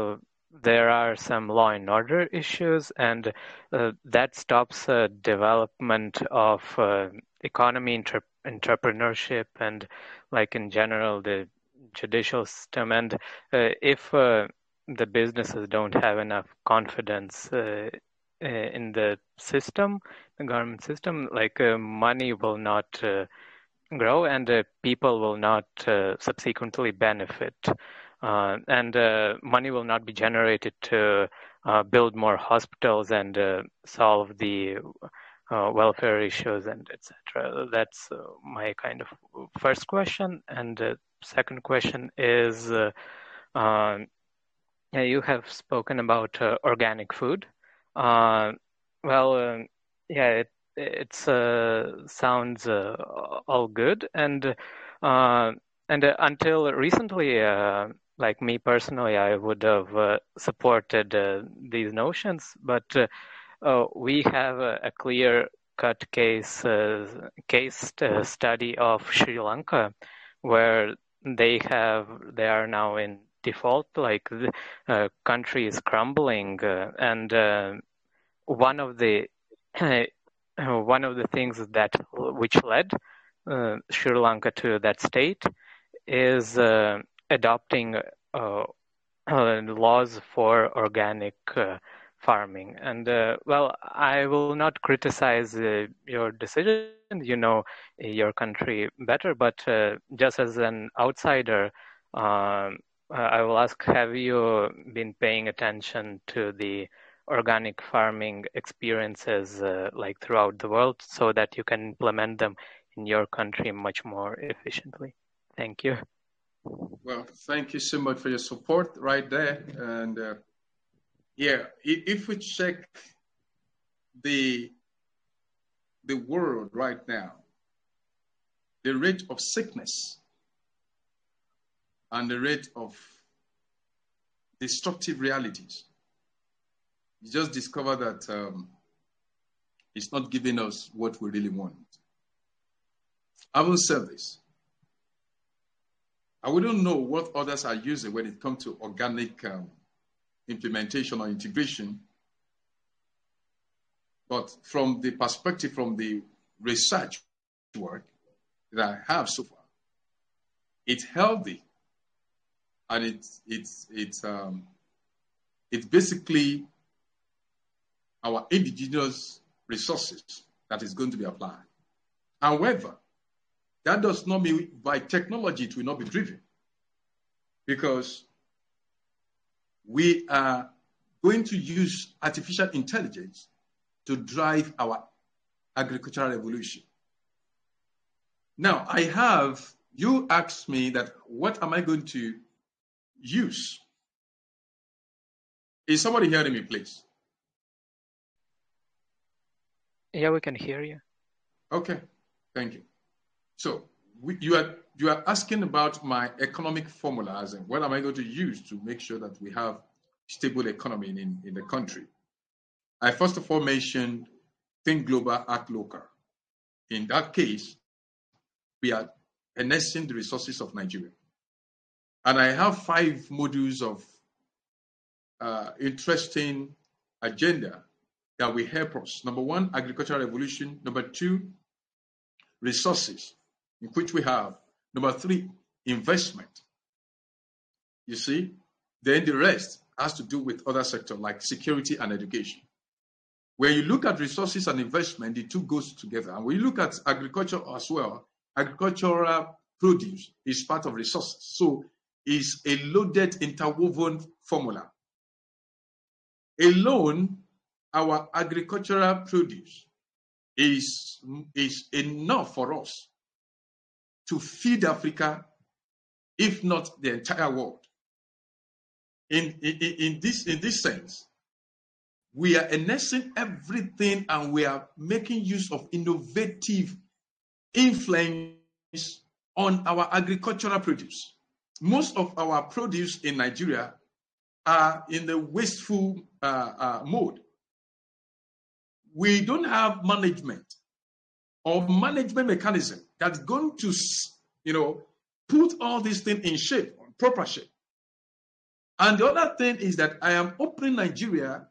there are some law and order issues, and uh, that stops uh, development of uh, economy, inter- entrepreneurship, and like in general the judicial system. And if the businesses don't have enough confidence in the system, the government system, like money will not grow, and uh, people will not uh, subsequently benefit. Uh, and uh, money will not be generated to uh, build more hospitals and uh, solve the welfare issues and etc. That's my kind of first question. And second question is, um, yeah, you have spoken about organic food. well, um, yeah, it it uh, sounds uh, all good. And uh, and until recently like me personally, I would have uh, supported uh, these notions, but uh, oh, we have a, a clear cut case uh, case uh, study of Sri Lanka, where they have they are now in default, like the uh, country is crumbling, and one of the [clears throat] one of the things that which led Sri Lanka to that state is adopting uh, uh, laws for organic uh, farming. And well, I will not criticize your decision. You know your country better, but just as an outsider. Um, I will ask, have you been paying attention to the organic farming experiences uh, like throughout the world so that you can implement them in your country much more efficiently? Thank you. Well, thank you so much for your support right there. And uh, yeah, if we check the the world right now, the rate of sickness and the rate of destructive realities, you just discover that um, it's not giving us what we really want. I will say this I wouldn't know what others are using when it comes to organic um, implementation or integration. But from the perspective, from the research work that I have so far, it's healthy and it's it's it's um, it's basically our indigenous resources that is going to be applied. However, that does not mean by technology it will not be driven. Because we are going to use artificial intelligence to drive our agricultural revolution. Now, I have, you asked me that what am I going to use? Is somebody hearing me, please? Yeah, we can hear you. Okay, thank you. So we, you are you are asking about my economic formula, as what am I going to use to make sure that we have stable economy in, in the country. I first of all mentioned think global, act local. In that case, we are harnessing the resources of Nigeria. And I have five modules of uh, interesting agenda that will help us. Number one, agricultural revolution. Number two, resources, in which we have. Number three, investment. You see? Then the rest has to do with other sectors like security and education. When you look at resources and investment, the two goes together. And when you look at agriculture as well, agricultural produce is part of resources. So it's a loaded interwoven formula. Alone, our agricultural produce is, is enough for us to feed Africa, if not the entire world. In, in, in, this, in this sense, we are enhancing everything and we are making use of innovative influence on our agricultural produce. Most of our produce in Nigeria are in the wasteful uh, uh, mode. We don't have management or management mechanism that's going to, you know, put all these things in shape, proper shape. And the other thing is that I am opening Nigeria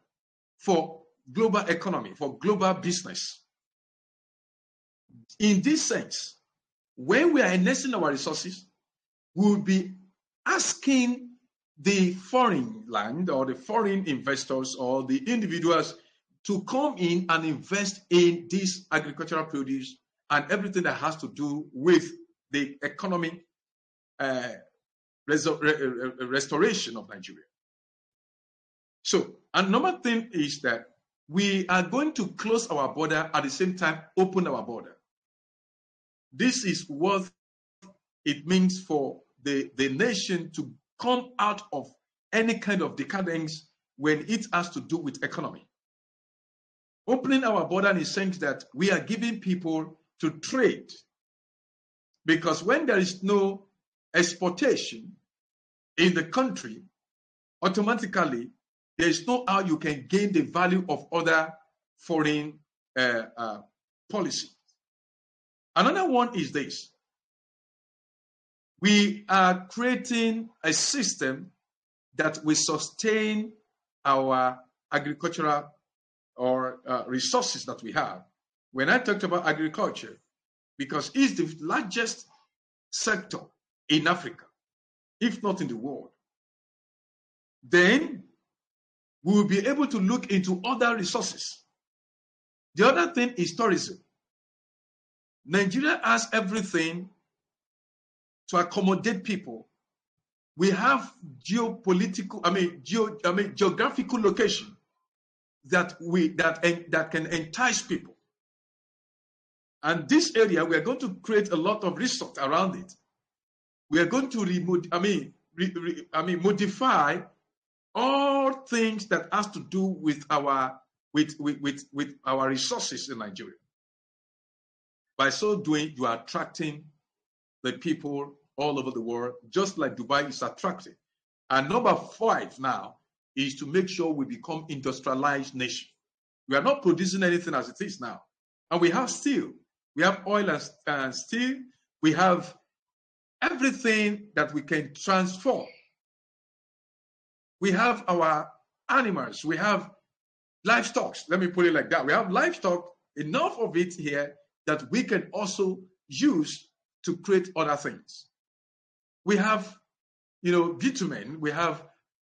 for global economy, for global business. In this sense, when we are harnessing our resources, we will be asking the foreign land or the foreign investors or the individuals to come in and invest in this agricultural produce and everything that has to do with the economic uh, restoration of Nigeria. So, another thing is that we are going to close our border at the same time open our border. This is what it means for the, the nation to come out of any kind of decadence when it has to do with economy. Opening our border in the sense that we are giving people to trade. Because when there is no exportation in the country, automatically there is no how you can gain the value of other foreign uh, uh, policy. Another one is this. We are creating a system that will sustain our agricultural uh, resources that we have. When I talked about agriculture, because it's the largest sector in Africa, if not in the world, then we will be able to look into other resources. The other thing is tourism. Nigeria has everything to accommodate people. We have geopolitical, I mean, geo, I mean, geographical location that we that that can entice people. And this area, we are going to create a lot of resource around it. We are going to remove, I mean, re, re, I mean, modify all things that has to do with our with, with, with, with our resources in Nigeria. By so doing, you are attracting the people all over the world, just like Dubai is attracting. And number five now is to make sure we become industrialized nation. We are not producing anything as it is now. And we have steel. We have oil and, steel. We have everything that we can transform we have our animals, we have livestock. Let me put it like that. We have livestock, enough of it here that we can also use to create other things. We have, you know, bitumen, we have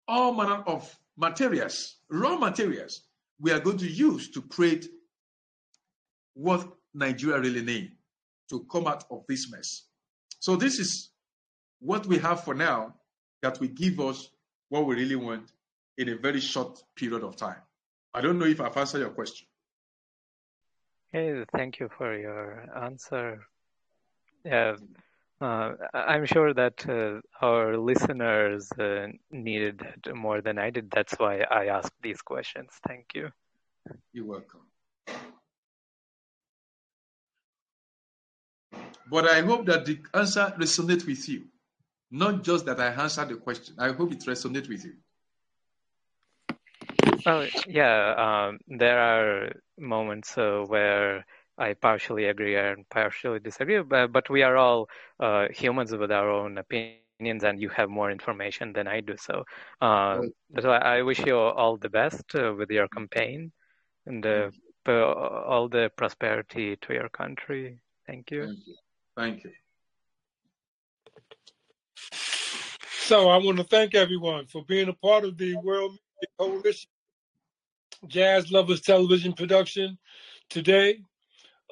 all manner of materials, raw materials we are going to use to create what Nigeria really needs to come out of this mess. So this is what we have for now that will give us what we really want in a very short period of time. I don't know if I've answered your question. Hey, thank you for your answer. Yeah, uh, I'm sure that uh, our listeners uh, needed it more than I did. That's why I asked these questions. Thank you. You're welcome. But I hope that the answer resonates with you. Not just that I answered the question. I hope it resonates with you. Oh, yeah. Um, there are moments uh, where I partially agree and partially disagree, but, but we are all uh, humans with our own opinions, and you have more information than I do. So, uh, so I, I wish you all the best uh, with your campaign and uh, all the prosperity to your country. Thank you. Thank you. Thank you. So I want to thank everyone for being a part of the World Media Coalition Jazz Lovers Television production today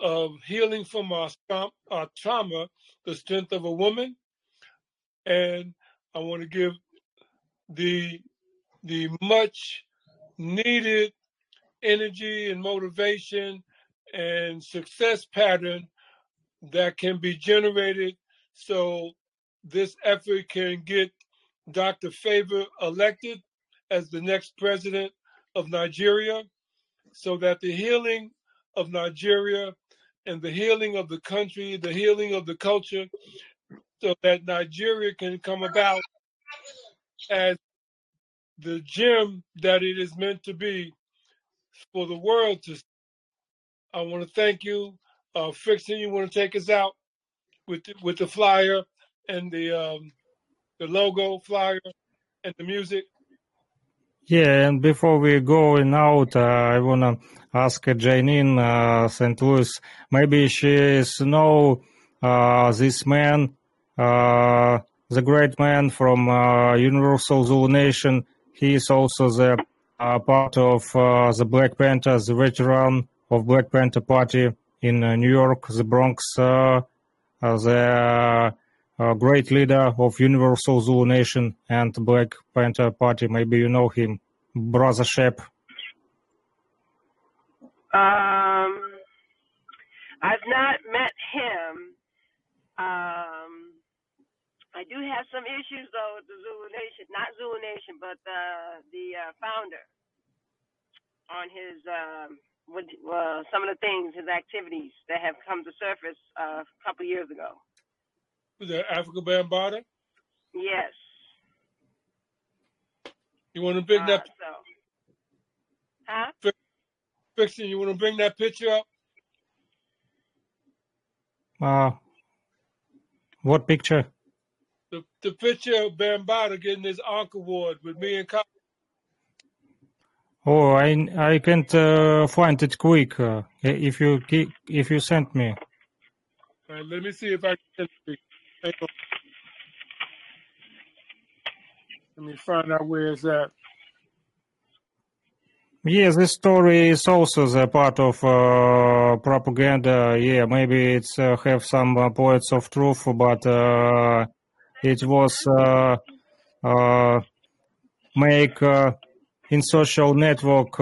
of Healing from Our, our Trauma, the Strength of a Woman. And I want to give the the much needed energy and motivation and success pattern that can be generated so this effort can get Dr. Favor elected as the next president of Nigeria so that the healing of Nigeria and the healing of the country, the healing of the culture, so that Nigeria can come about as the gem that it is meant to be for the world to. I want to thank you, uh, Frickson. You want to take us out with the, with the flyer and the um, the logo flyer and the music? Yeah, and before we going out, uh, I wanna ask Janine uh, St. Louis. Maybe she know uh, this man, uh, the great man from uh, Universal Zulu Nation. He is also the uh, part of the Black Panther, the veteran of Black Panther Party in New York, the Bronx. the a great leader of Universal Zulu Nation and Black Panther Party. Maybe you know him, Brother Shep. Um, I've not met him. Um, I do have some issues though with the Zulu Nation, not Zulu Nation, but uh, the uh, founder on his um, with, uh, some of the things, his activities that have come to surface uh, a couple years ago. The Afrika Bambaataa? Yes. You want to bring uh, that? So. Huh? Frickson, you want to bring that picture up? Uh, what picture? The, the picture of Bambaataa getting his Ankh Award with me and Kyle. Oh, I I can't uh, find it quick. Uh, if you if you send me. All right, let me see if I can. Let me find out where it's at. Yes, this story is also the part of uh, propaganda. Yeah, maybe it's uh, have some uh, points of truth, but uh, it was uh, uh, make in social network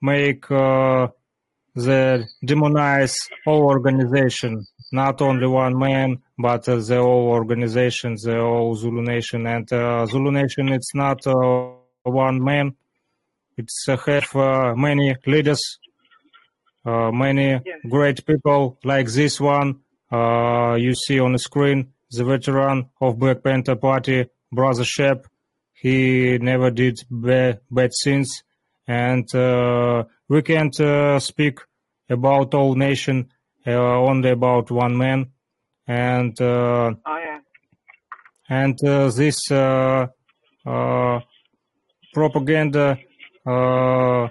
make the demonize whole organization, not only one man, but uh, the whole organization, the whole Zulu Nation. And uh, Zulu Nation, it's not uh, one man. It's uh, have uh, many leaders, uh, many yeah. great people like this one. you see on the screen, the veteran of Black Panther Party, Brother Shep. He never did bad, bad things. And we can't speak about all nation Uh, only about one man and uh, oh, yeah. and uh, this uh, uh propaganda uh,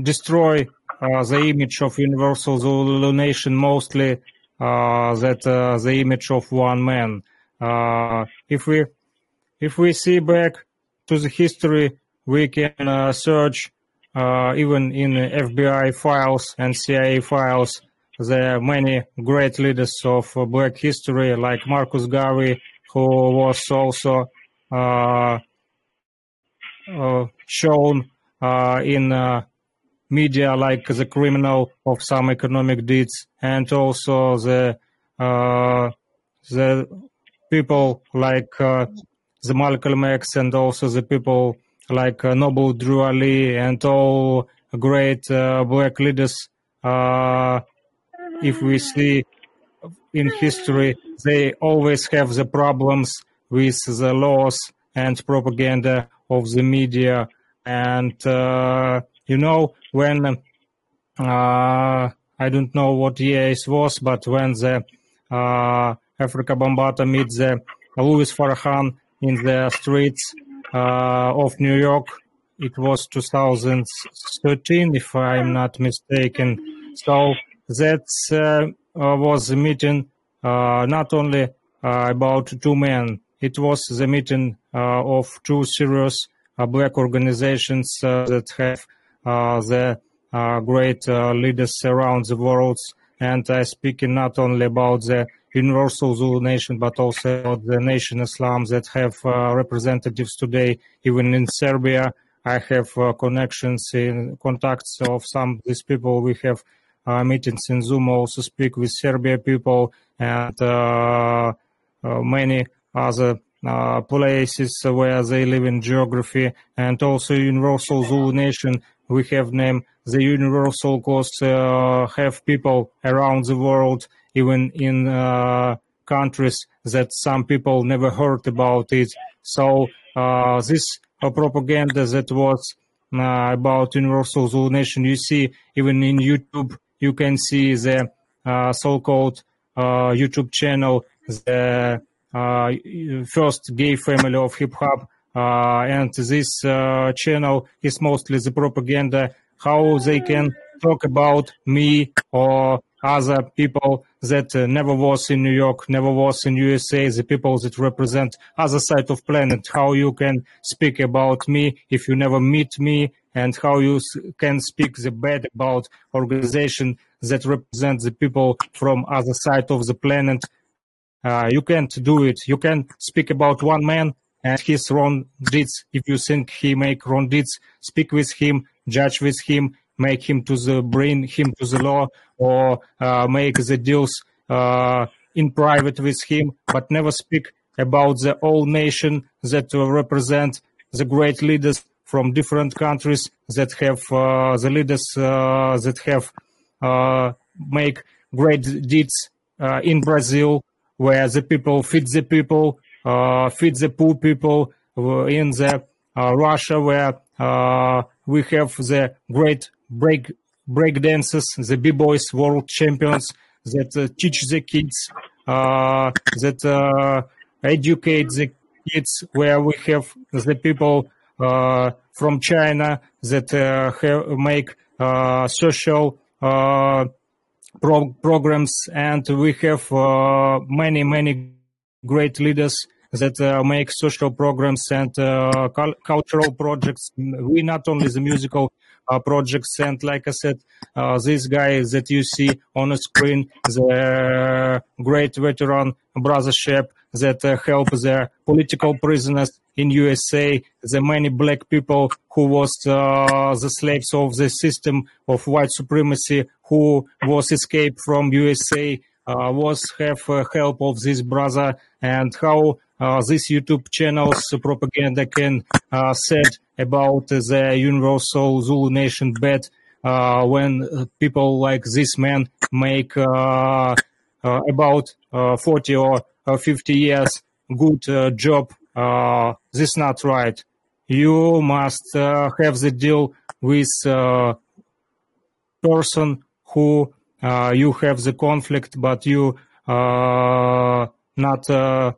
destroy the image of universal Zulu nation mostly that the image of one man. if we if we see back to the history, we can search uh, even in FBI files and CIA files there are many great leaders of black history, like Marcus Garvey, who was also uh, uh, shown uh, in uh, media like the criminal of some economic deeds, and also the uh, the people like uh, the Malcolm X, and also the people like uh, Noble Drew Ali, and all great uh, black leaders uh, if we see in history, they always have the problems with the laws and propaganda of the media. And you know when I don't know what year it was, but when the Afrika Bambaataa meets the Louis Farrakhan in the streets Uh, of New York, it was 2013, if I'm not mistaken. So that uh, uh was a meeting uh, not only uh, about two men. It was the meeting uh, of two serious black organizations that have the great leaders around the world. And I speaking not only about the Universal Zulu Nation, but also the Nation Islam that have representatives today, even in Serbia, I have uh, connections in contacts of some of these people. We have uh, meetings in Zoom. Also speak with Serbia people and uh, uh many other uh, places where they live in geography, and also Universal Zulu Nation. We have named the Universal because uh, have people around the world, even in countries that some people never heard about it. So this propaganda that was uh, about Universal Zulu. You see, even in YouTube, you can see the uh, so-called uh, YouTube channel, the first gay family of hip hop. and this channel is mostly the propaganda, how they can talk about me or other people that uh, never was in New York, never was in USA, the people that represent other side of planet, how you can speak about me if you never meet me and how you can speak the bad about organization that represent the people from other side of the planet. Uh, you can't do it. You can speak about one man and his wrong deeds. If you think he make wrong deeds, speak with him, judge with him, make him to the bring him to the law or uh, make the deals uh, in private with him, but never speak about the whole nation that represent the great leaders from different countries that have uh, the leaders uh, that have uh, make great deeds uh, in Brazil, where the people feed the people, feed the poor people. In the Russia, where we have the great break break dancers, the b-boys world champions that uh, teach the kids, uh, that uh, educate the kids. Where we have the people uh, from China that uh, have, make uh, social pro- programs, and we have many many great leaders that uh, make social programs and uh, cultural projects. We not only the musical projects. And like I said, uh, this guy that you see on the screen, the great veteran Brother Shep that uh, help the political prisoners in USA, the many black people who was uh, the slaves of the system of white supremacy, who was escaped from USA, uh, was have uh, help of this brother, and how this YouTube channel's propaganda can said about the Universal Zulu Nation bet uh, when people like this man make uh, uh, about 40 or 50 years good job. this is not right. You must have the deal with person who uh, you have the conflict, but you uh, not uh,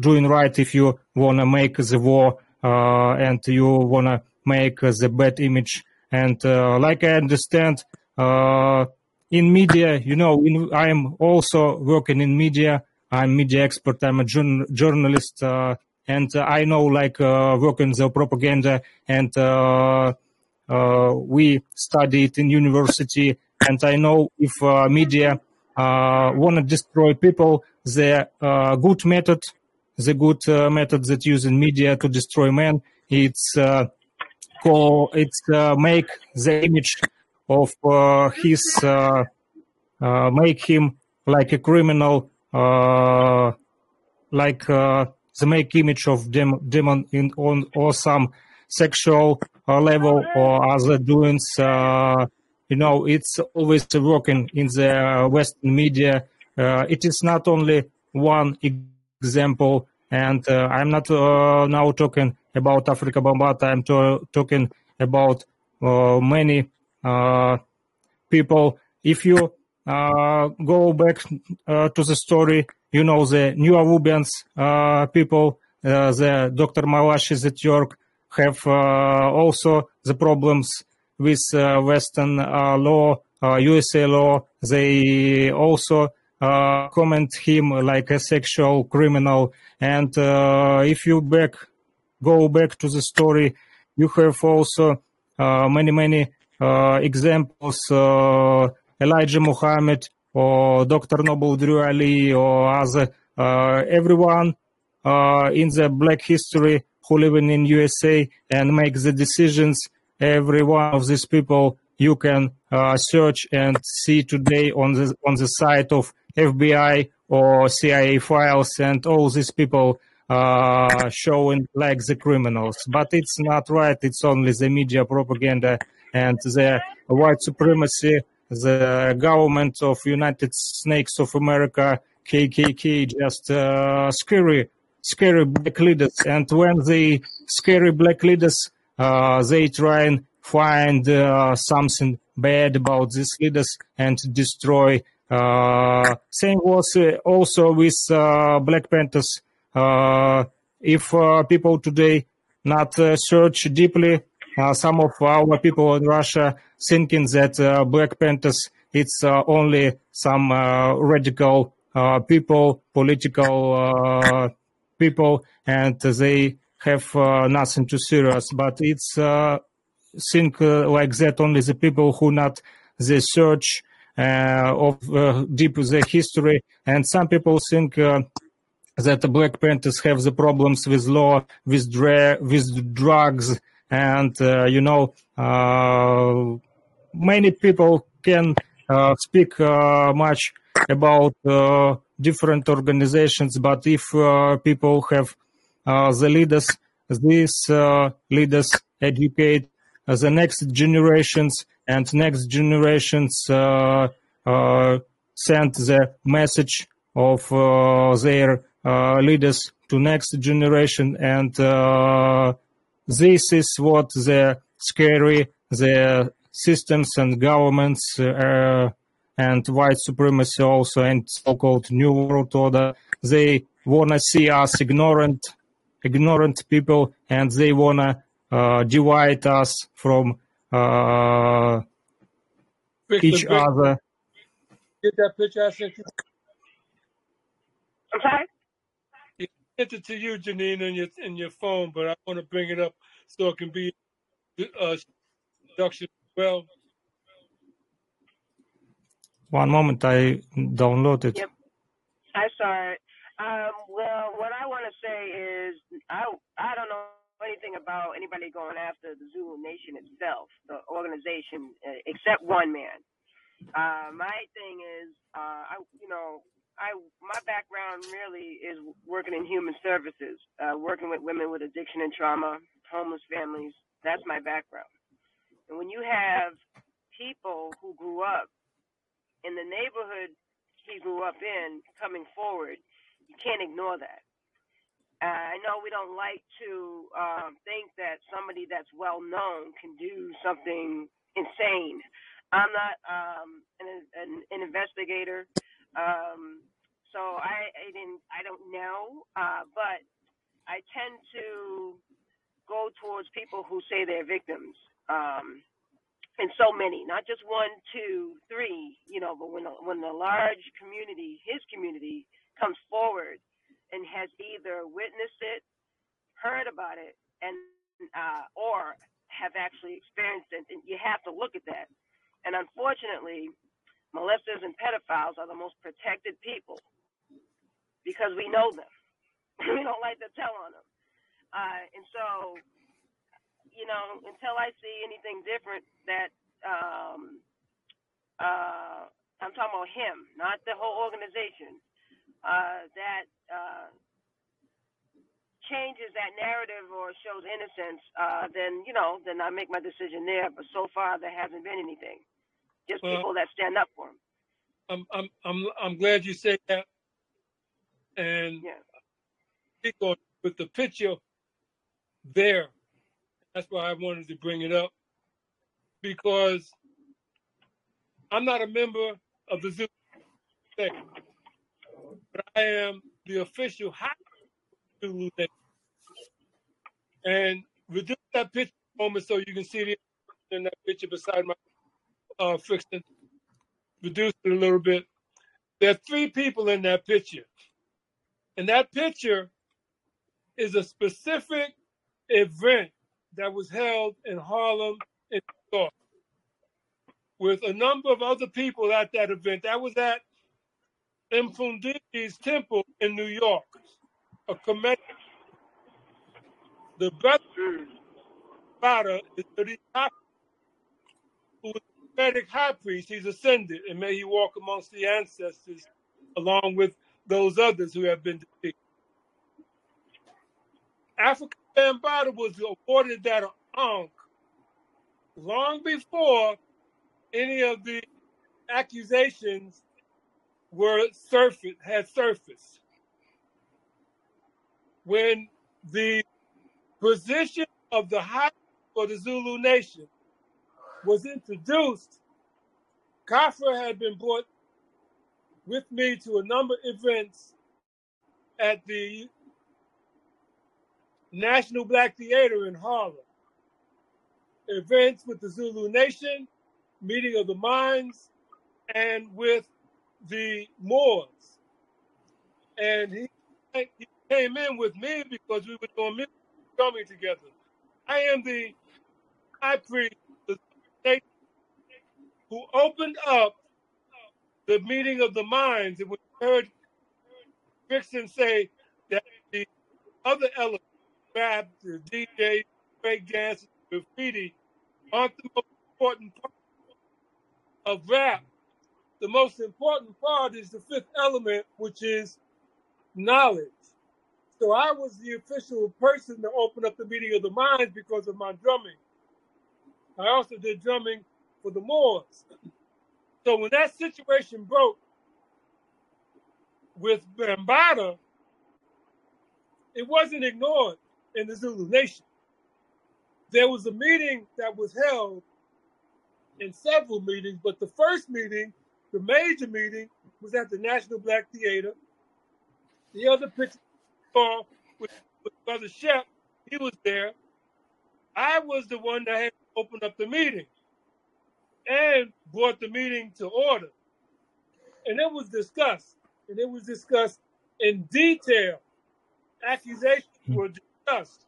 doing right if you wanna make the war uh, and you wanna make the bad image. And uh, like I understand, uh, in media, you know, in, I'm also working in media. I'm media expert. I'm a journal, journalist, uh, and I know like uh, working the propaganda and uh, we study it in university. And I know if media want to destroy people, the good method the good uh, method that using media to destroy man. It's uh, call it's uh, make the image of uh, his uh, uh, make him like a criminal, like the make image of dem- demon in on or some sexual level or other doings. you know, it's always working in the Western media. it is not only one example. And uh, I'm not uh, now talking about Afrika Bambaataa. I'm to- talking about uh, many uh, people. If you uh, go back to the story, you know the Nuwaubians people, the Dr. Malachi Z. York have also the problems with Western law, USA law. They also uh, comment him like a sexual criminal. And uh, if you back go back to the story, you have also uh, many many uh, examples. Uh, Elijah Muhammad or Dr. Noble Drew Ali or other uh, everyone in the Black history who living in USA and make the decisions. Every one of these people you can search and see today on the on the site of FBI or CIA files, and all these people uh, showing like the criminals. But it's not right. It's only the media propaganda and the white supremacy, the government of United Snakes of America, KKK, just uh, scary, scary black leaders. And when the scary black leaders, uh, they try and find uh, something bad about these leaders and destroy. Uh, same was uh, also with uh, Black Panthers. If people today not search deeply, some of our people in Russia thinking that Black Panthers it's only some radical people, political people, and they have uh, nothing too serious. But it's uh, think uh, like that only the people who not the search of uh, deep the history, and some people think. Uh, that the Black Panthers have the problems with law, with dra- with drugs, and uh, you know, uh, many people can uh, speak uh, much about uh, different organizations, but if uh, people have uh, the leaders, these uh, leaders educate uh, the next generations, and next generations uh, uh, send the message of uh, their uh, leaders to next generation, and uh, this is what the scary the systems and governments and white supremacy also and so-called new world order. They wanna see us ignorant ignorant people and they wanna uh, divide us from uh, Victor, each Victor, other get that picture I sent you. I'm. I sent it to you, Janine, in your in your phone, but I want to bring it up so it can be uh, production as well. one moment i download it Yep. I saw it. Um, well, what I want to say is I I don't know anything about anybody going after the Zulu Nation itself, the organization, uh, except one man. Uh, my thing is, uh, I you know, I my background really is working in human services, uh, working with women with addiction and trauma, homeless families. That's my background. And when you have people who grew up in the neighborhood he grew up in coming forward, you can't ignore that. I know we don't like to um, think that somebody that's well known can do something insane. I'm not um, an, an, an investigator, um, so I, I didn't. I don't know, uh, but I tend to go towards people who say they're victims. Um, and so many, not just one, two, three, you know, but when when the large community, his community, comes forward and has either witnessed it, heard about it, and uh, or have actually experienced it, and you have to look at that. And unfortunately, molesters and pedophiles are the most protected people because we know them. [laughs] we don't like to tell on them, uh, and so you know, until I see anything different that um uh I'm talking about him, not the whole organization, uh that uh changes that narrative or shows innocence, uh then, you know, then I make my decision there. But so far there hasn't been anything. Just Well, people that stand up for him. I'm I'm I'm I'm glad you said that, and Yeah. with the picture there. That's why I wanted to bring it up because I'm not a member of the Nation, but I am the official high Zulu Nation. And reduce that picture moment so you can see the in that picture beside my uh, fixing. Reduce it a little bit. There are three people in that picture. And that picture is a specific event that was held in Harlem, in New York, with a number of other people at that event. That was at Mfundi's temple in New York, a committee. The brother Bada is the high, the Prophetic high priest. He's ascended, and may he walk amongst the ancestors along with those others who have been defeated. Afrika Bambaataa was awarded that honk long before any of the accusations were surfaced had surfaced. When the position of the high for the Zulu nation was introduced, Kafra had been brought with me to a number of events at the National Black Theater in Harlem. Events with the Zulu Nation, meeting of the minds, and with the Moors. And he, he came in with me because we were doing music drumming together. I am the high priest who opened up the meeting of the minds, and we heard Vixen say that the other elements, rap, the DJ, break dance, graffiti, aren't the most important part of rap. The most important part is the fifth element, which is knowledge. So I was the official person to open up the meeting of the minds because of my drumming. I also did drumming for the Moors. So when that situation broke with Bambaataa, it wasn't ignored in the Zulu nation. There was a meeting that was held in several meetings, but the first meeting, the major meeting, was at the National Black Theater. The other picture saw with, with Brother Shep, he was there. I was the one that had opened up the meeting and brought the meeting to order. And it was discussed, and it was discussed in detail. Accusations hmm. were discussed.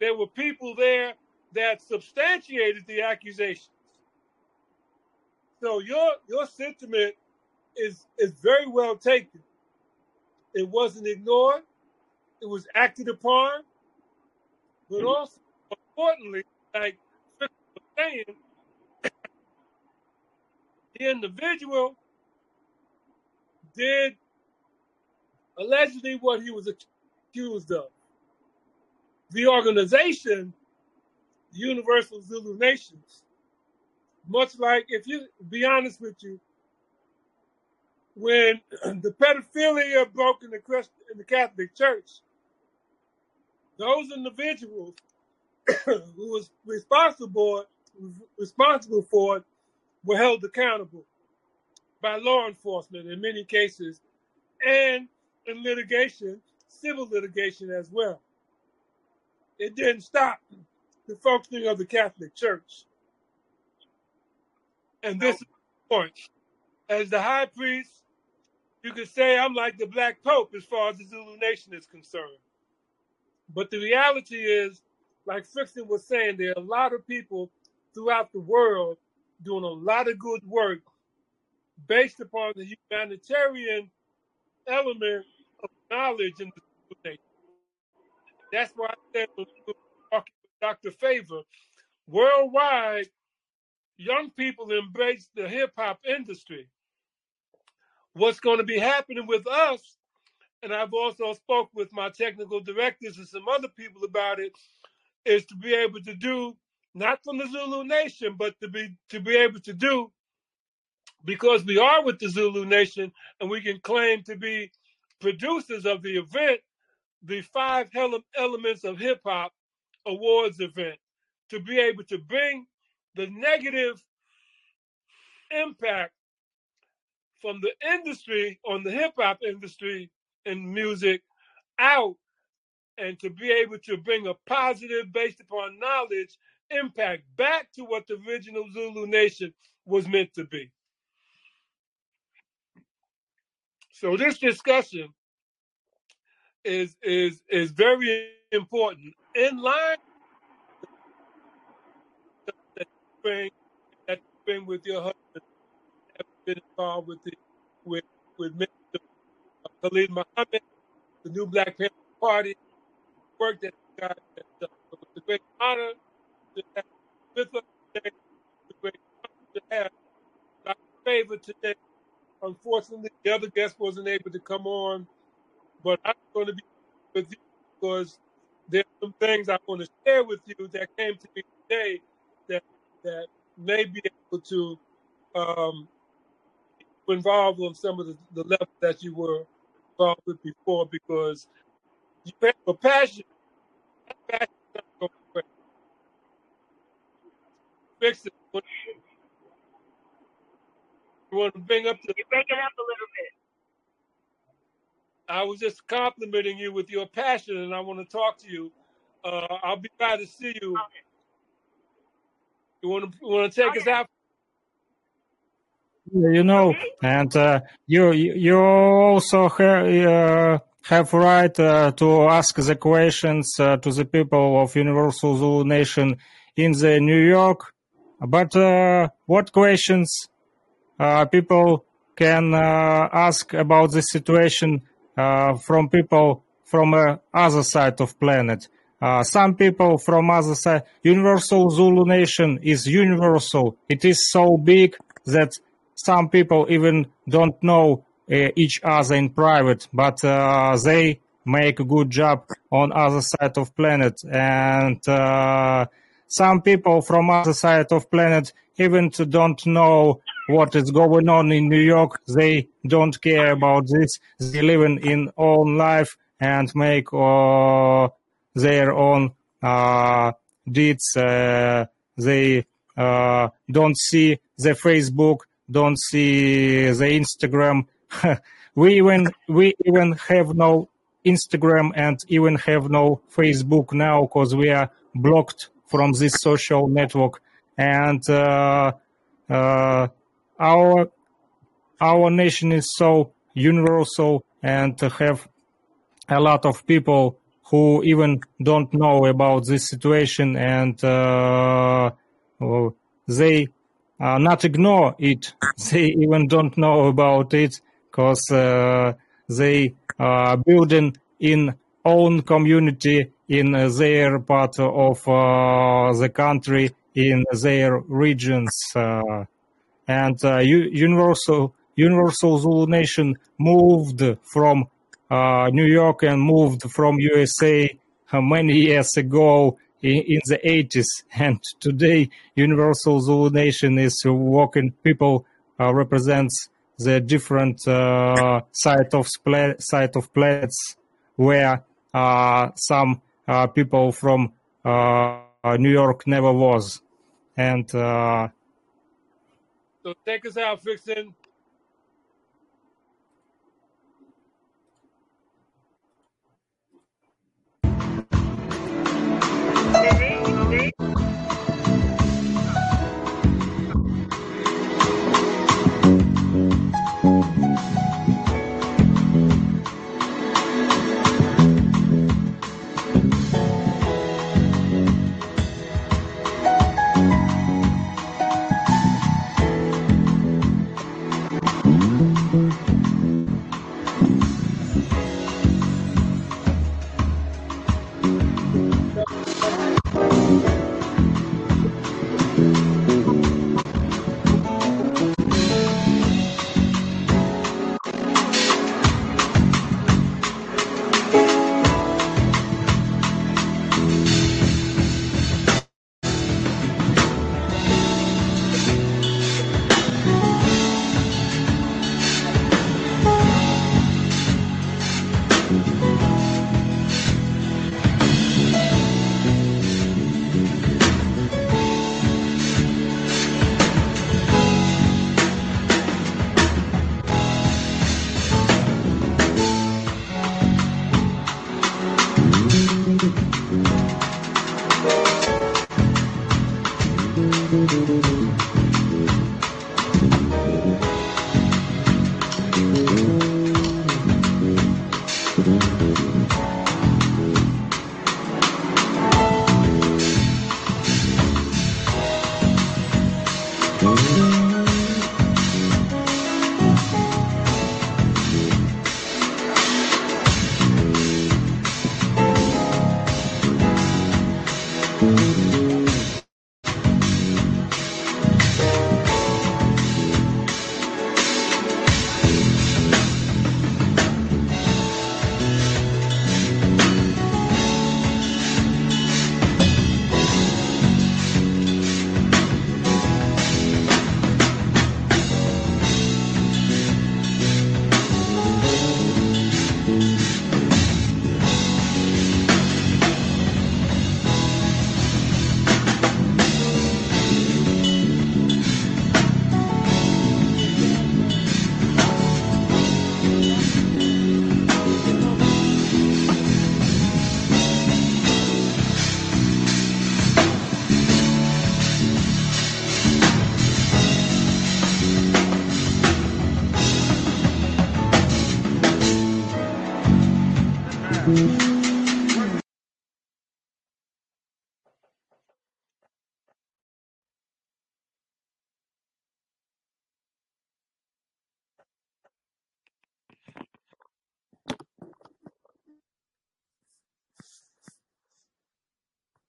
There were people there that substantiated the accusations. So your your sentiment is is very well taken. It wasn't ignored. It was acted upon, but mm-hmm. also importantly, like Chris was saying, the individual did allegedly what he was accused of. The organization, the Universal Zulu Nations, much like if you be honest with you, when [clears throat] the pedophilia broke in the Christ, in the Catholic Church, those individuals [clears throat] who was responsible responsible for it were held accountable by law enforcement in many cases and in litigation, civil litigation as well. It didn't stop the functioning of the Catholic Church. And this is the point. As the high priest, you could say I'm like the Black Pope as far as the Zulu nation is concerned. But the reality is, like Frickson was saying, there are a lot of people throughout the world doing a lot of good work based upon the humanitarian element of knowledge in the Zulu nation. That's why I said when we were talking with Dr. Favor, worldwide, young people embrace the hip hop industry. What's going to be happening with us, and I've also spoke with my technical directors and some other people about it, is to be able to do not from the Zulu nation, but to be to be able to do because we are with the Zulu nation and we can claim to be producers of the event, the five ele- elements of hip hop awards event to be able to bring the negative impact from the industry on the hip hop industry and music out and to be able to bring a positive based upon knowledge impact back to what the original Zulu nation was meant to be. So this discussion is is is very important in line bring that you bring with your husband have been involved with the with with Mr. Uh, Khalid Muhammad, the new Black Panther Party, work that guys have done. So it's a great honor to have with us today. It's a great honor to have Dr. Favor today. Unfortunately, the other guest wasn't able to come on, but I'm going to be with you because there's some things I want to share with you that came to me today that that may be able to um, involve on some of the, the levels that you were involved with before because you have a passion. Passion is not going away. Fix it. You want to bring up the You're breaking up a little bit. I was just complimenting you with your passion, and I want to talk to you. Uh, I'll be glad to see you. Okay. You want to you want to take us Okay. out? you know, Okay. and uh, you you you also ha- uh, have right uh, to ask the questions uh, to the people of Universal Zulu Nation in the New York. But uh, what questions uh, people can uh, ask about the situation uh, from people from uh, other side of planet? Uh, some people from other side, Universal Zulu Nation is universal. It is so big that some people even don't know uh, each other in private, but uh, they make a good job on other side of planet. And uh, some people from other side of planet even don't know what is going on in New York. They don't care about this. They live in, in own life and make uh, their own uh, deeds. Uh, they uh, don't see the Facebook, don't see the Instagram. [laughs] we even we even have no Instagram and even have no Facebook now because we are blocked from this social network. And uh, uh, our our nation is so universal and have a lot of people who even don't know about this situation and uh, uh, they uh, not ignore it. [laughs] They even don't know about it because uh, they are building in own community in their part of uh, the country, in their regions. Uh, and uh, Universal Universal Zulu Nation moved from uh, New York and moved from USA uh, many years ago in, in the 80s. [laughs] And today, Universal Zulu Nation is working. People uh, represents the different uh, side of spla- side of planets where uh, some uh, people from uh, New York never was. And So take us out, Fixin. Thank you.